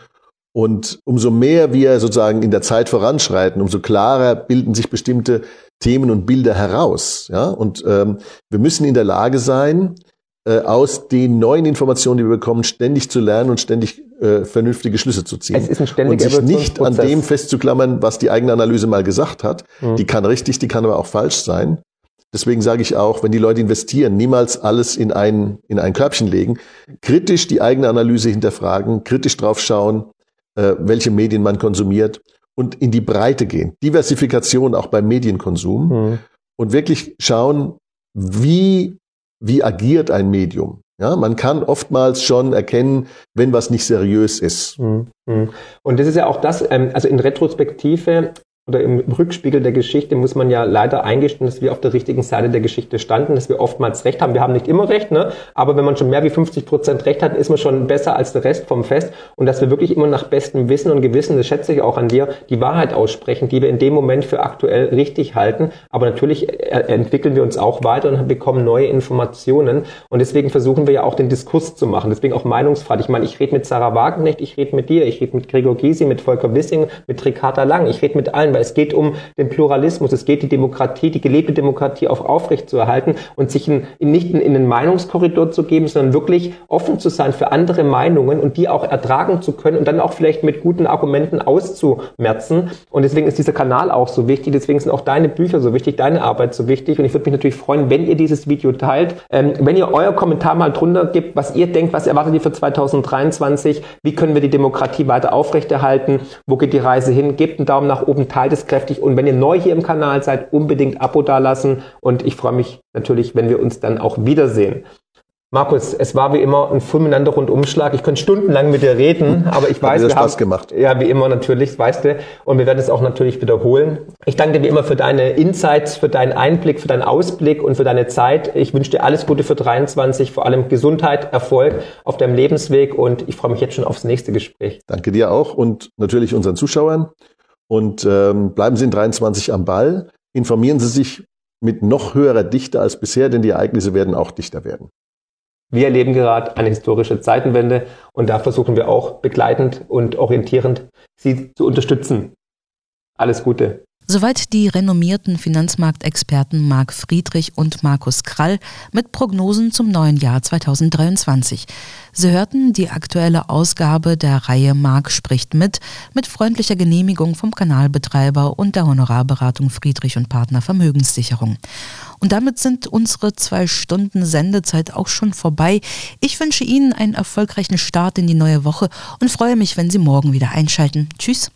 Und umso mehr wir sozusagen in der Zeit voranschreiten, umso klarer bilden sich bestimmte Themen und Bilder heraus. Ja? Und ähm, wir müssen in der Lage sein, äh, aus den neuen Informationen, die wir bekommen, ständig zu lernen und ständig äh, vernünftige Schlüsse zu ziehen. Es ist ein ständiger und sich nicht an dem festzuklammern, was die eigene Analyse mal gesagt hat. Mhm. Die kann richtig, die kann aber auch falsch sein. Deswegen sage ich auch, wenn die Leute investieren, niemals alles in ein, in ein Körbchen legen, kritisch die eigene Analyse hinterfragen, kritisch drauf schauen, äh, welche Medien man konsumiert und in die Breite gehen. Diversifikation auch beim Medienkonsum mhm. und wirklich schauen, wie wie agiert ein Medium. Ja, man kann oftmals schon erkennen, wenn was nicht seriös ist. Mhm. Mhm. Und das ist ja auch das, ähm, also in Retrospektive oder im Rückspiegel der Geschichte muss man ja leider eingestehen, dass wir auf der richtigen Seite der Geschichte standen, dass wir oftmals recht haben. Wir haben nicht immer recht, ne? aber wenn man schon mehr wie 50 Prozent recht hat, ist man schon besser als der Rest vom Fest und dass wir wirklich immer nach bestem Wissen und Gewissen, das schätze ich auch an dir, die Wahrheit aussprechen, die wir in dem Moment für aktuell richtig halten. Aber natürlich äh, entwickeln wir uns auch weiter und bekommen neue Informationen und deswegen versuchen wir ja auch den Diskurs zu machen, deswegen auch Meinungsfreiheit. Ich meine, ich rede mit Sarah Wagenknecht, ich rede mit dir, ich rede mit Gregor Gysi, mit Volker Wissing, mit Ricarda Lang, ich rede mit allen weil es geht um den Pluralismus, es geht die Demokratie, die gelebte Demokratie auch aufrecht zu erhalten und sich in, nicht in, in einen Meinungskorridor zu geben, sondern wirklich offen zu sein für andere Meinungen und die auch ertragen zu können und dann auch vielleicht mit guten Argumenten auszumerzen. Und deswegen ist dieser Kanal auch so wichtig, deswegen sind auch deine Bücher so wichtig, deine Arbeit so wichtig. Und ich würde mich natürlich freuen, wenn ihr dieses Video teilt, ähm, wenn ihr euer Kommentar mal drunter gibt, was ihr denkt, was erwartet ihr für 2023, wie können wir die Demokratie weiter aufrechterhalten, wo geht die Reise hin, gebt einen Daumen nach oben, teilt tageskräftig. Und wenn ihr neu hier im Kanal seid, unbedingt Abo dalassen. Und ich freue mich natürlich, wenn wir uns dann auch wiedersehen. Markus, es war wie immer ein fulminanter Rundumschlag. Ich könnte stundenlang mit dir reden, aber ich weiß, Hat wir Spaß haben, gemacht. Ja, wie immer natürlich, weißt du. Und wir werden es auch natürlich wiederholen. Ich danke dir wie immer für deine Insights, für deinen Einblick, für deinen Ausblick und für deine Zeit. Ich wünsche dir alles Gute für 23, vor allem Gesundheit, Erfolg auf deinem Lebensweg und ich freue mich jetzt schon aufs nächste Gespräch. Danke dir auch und natürlich unseren Zuschauern. Und ähm, bleiben Sie in 23 am Ball. Informieren Sie sich mit noch höherer Dichte als bisher, denn die Ereignisse werden auch dichter werden. Wir erleben gerade eine historische Zeitenwende und da versuchen wir auch begleitend und orientierend Sie zu unterstützen. Alles Gute. Soweit die renommierten Finanzmarktexperten Marc Friedrich und Markus Krall mit Prognosen zum neuen Jahr 2023. Sie hörten die aktuelle Ausgabe der Reihe Marc spricht mit, mit freundlicher Genehmigung vom Kanalbetreiber und der Honorarberatung Friedrich und Partner Vermögenssicherung. Und damit sind unsere zwei Stunden Sendezeit auch schon vorbei. Ich wünsche Ihnen einen erfolgreichen Start in die neue Woche und freue mich, wenn Sie morgen wieder einschalten. Tschüss.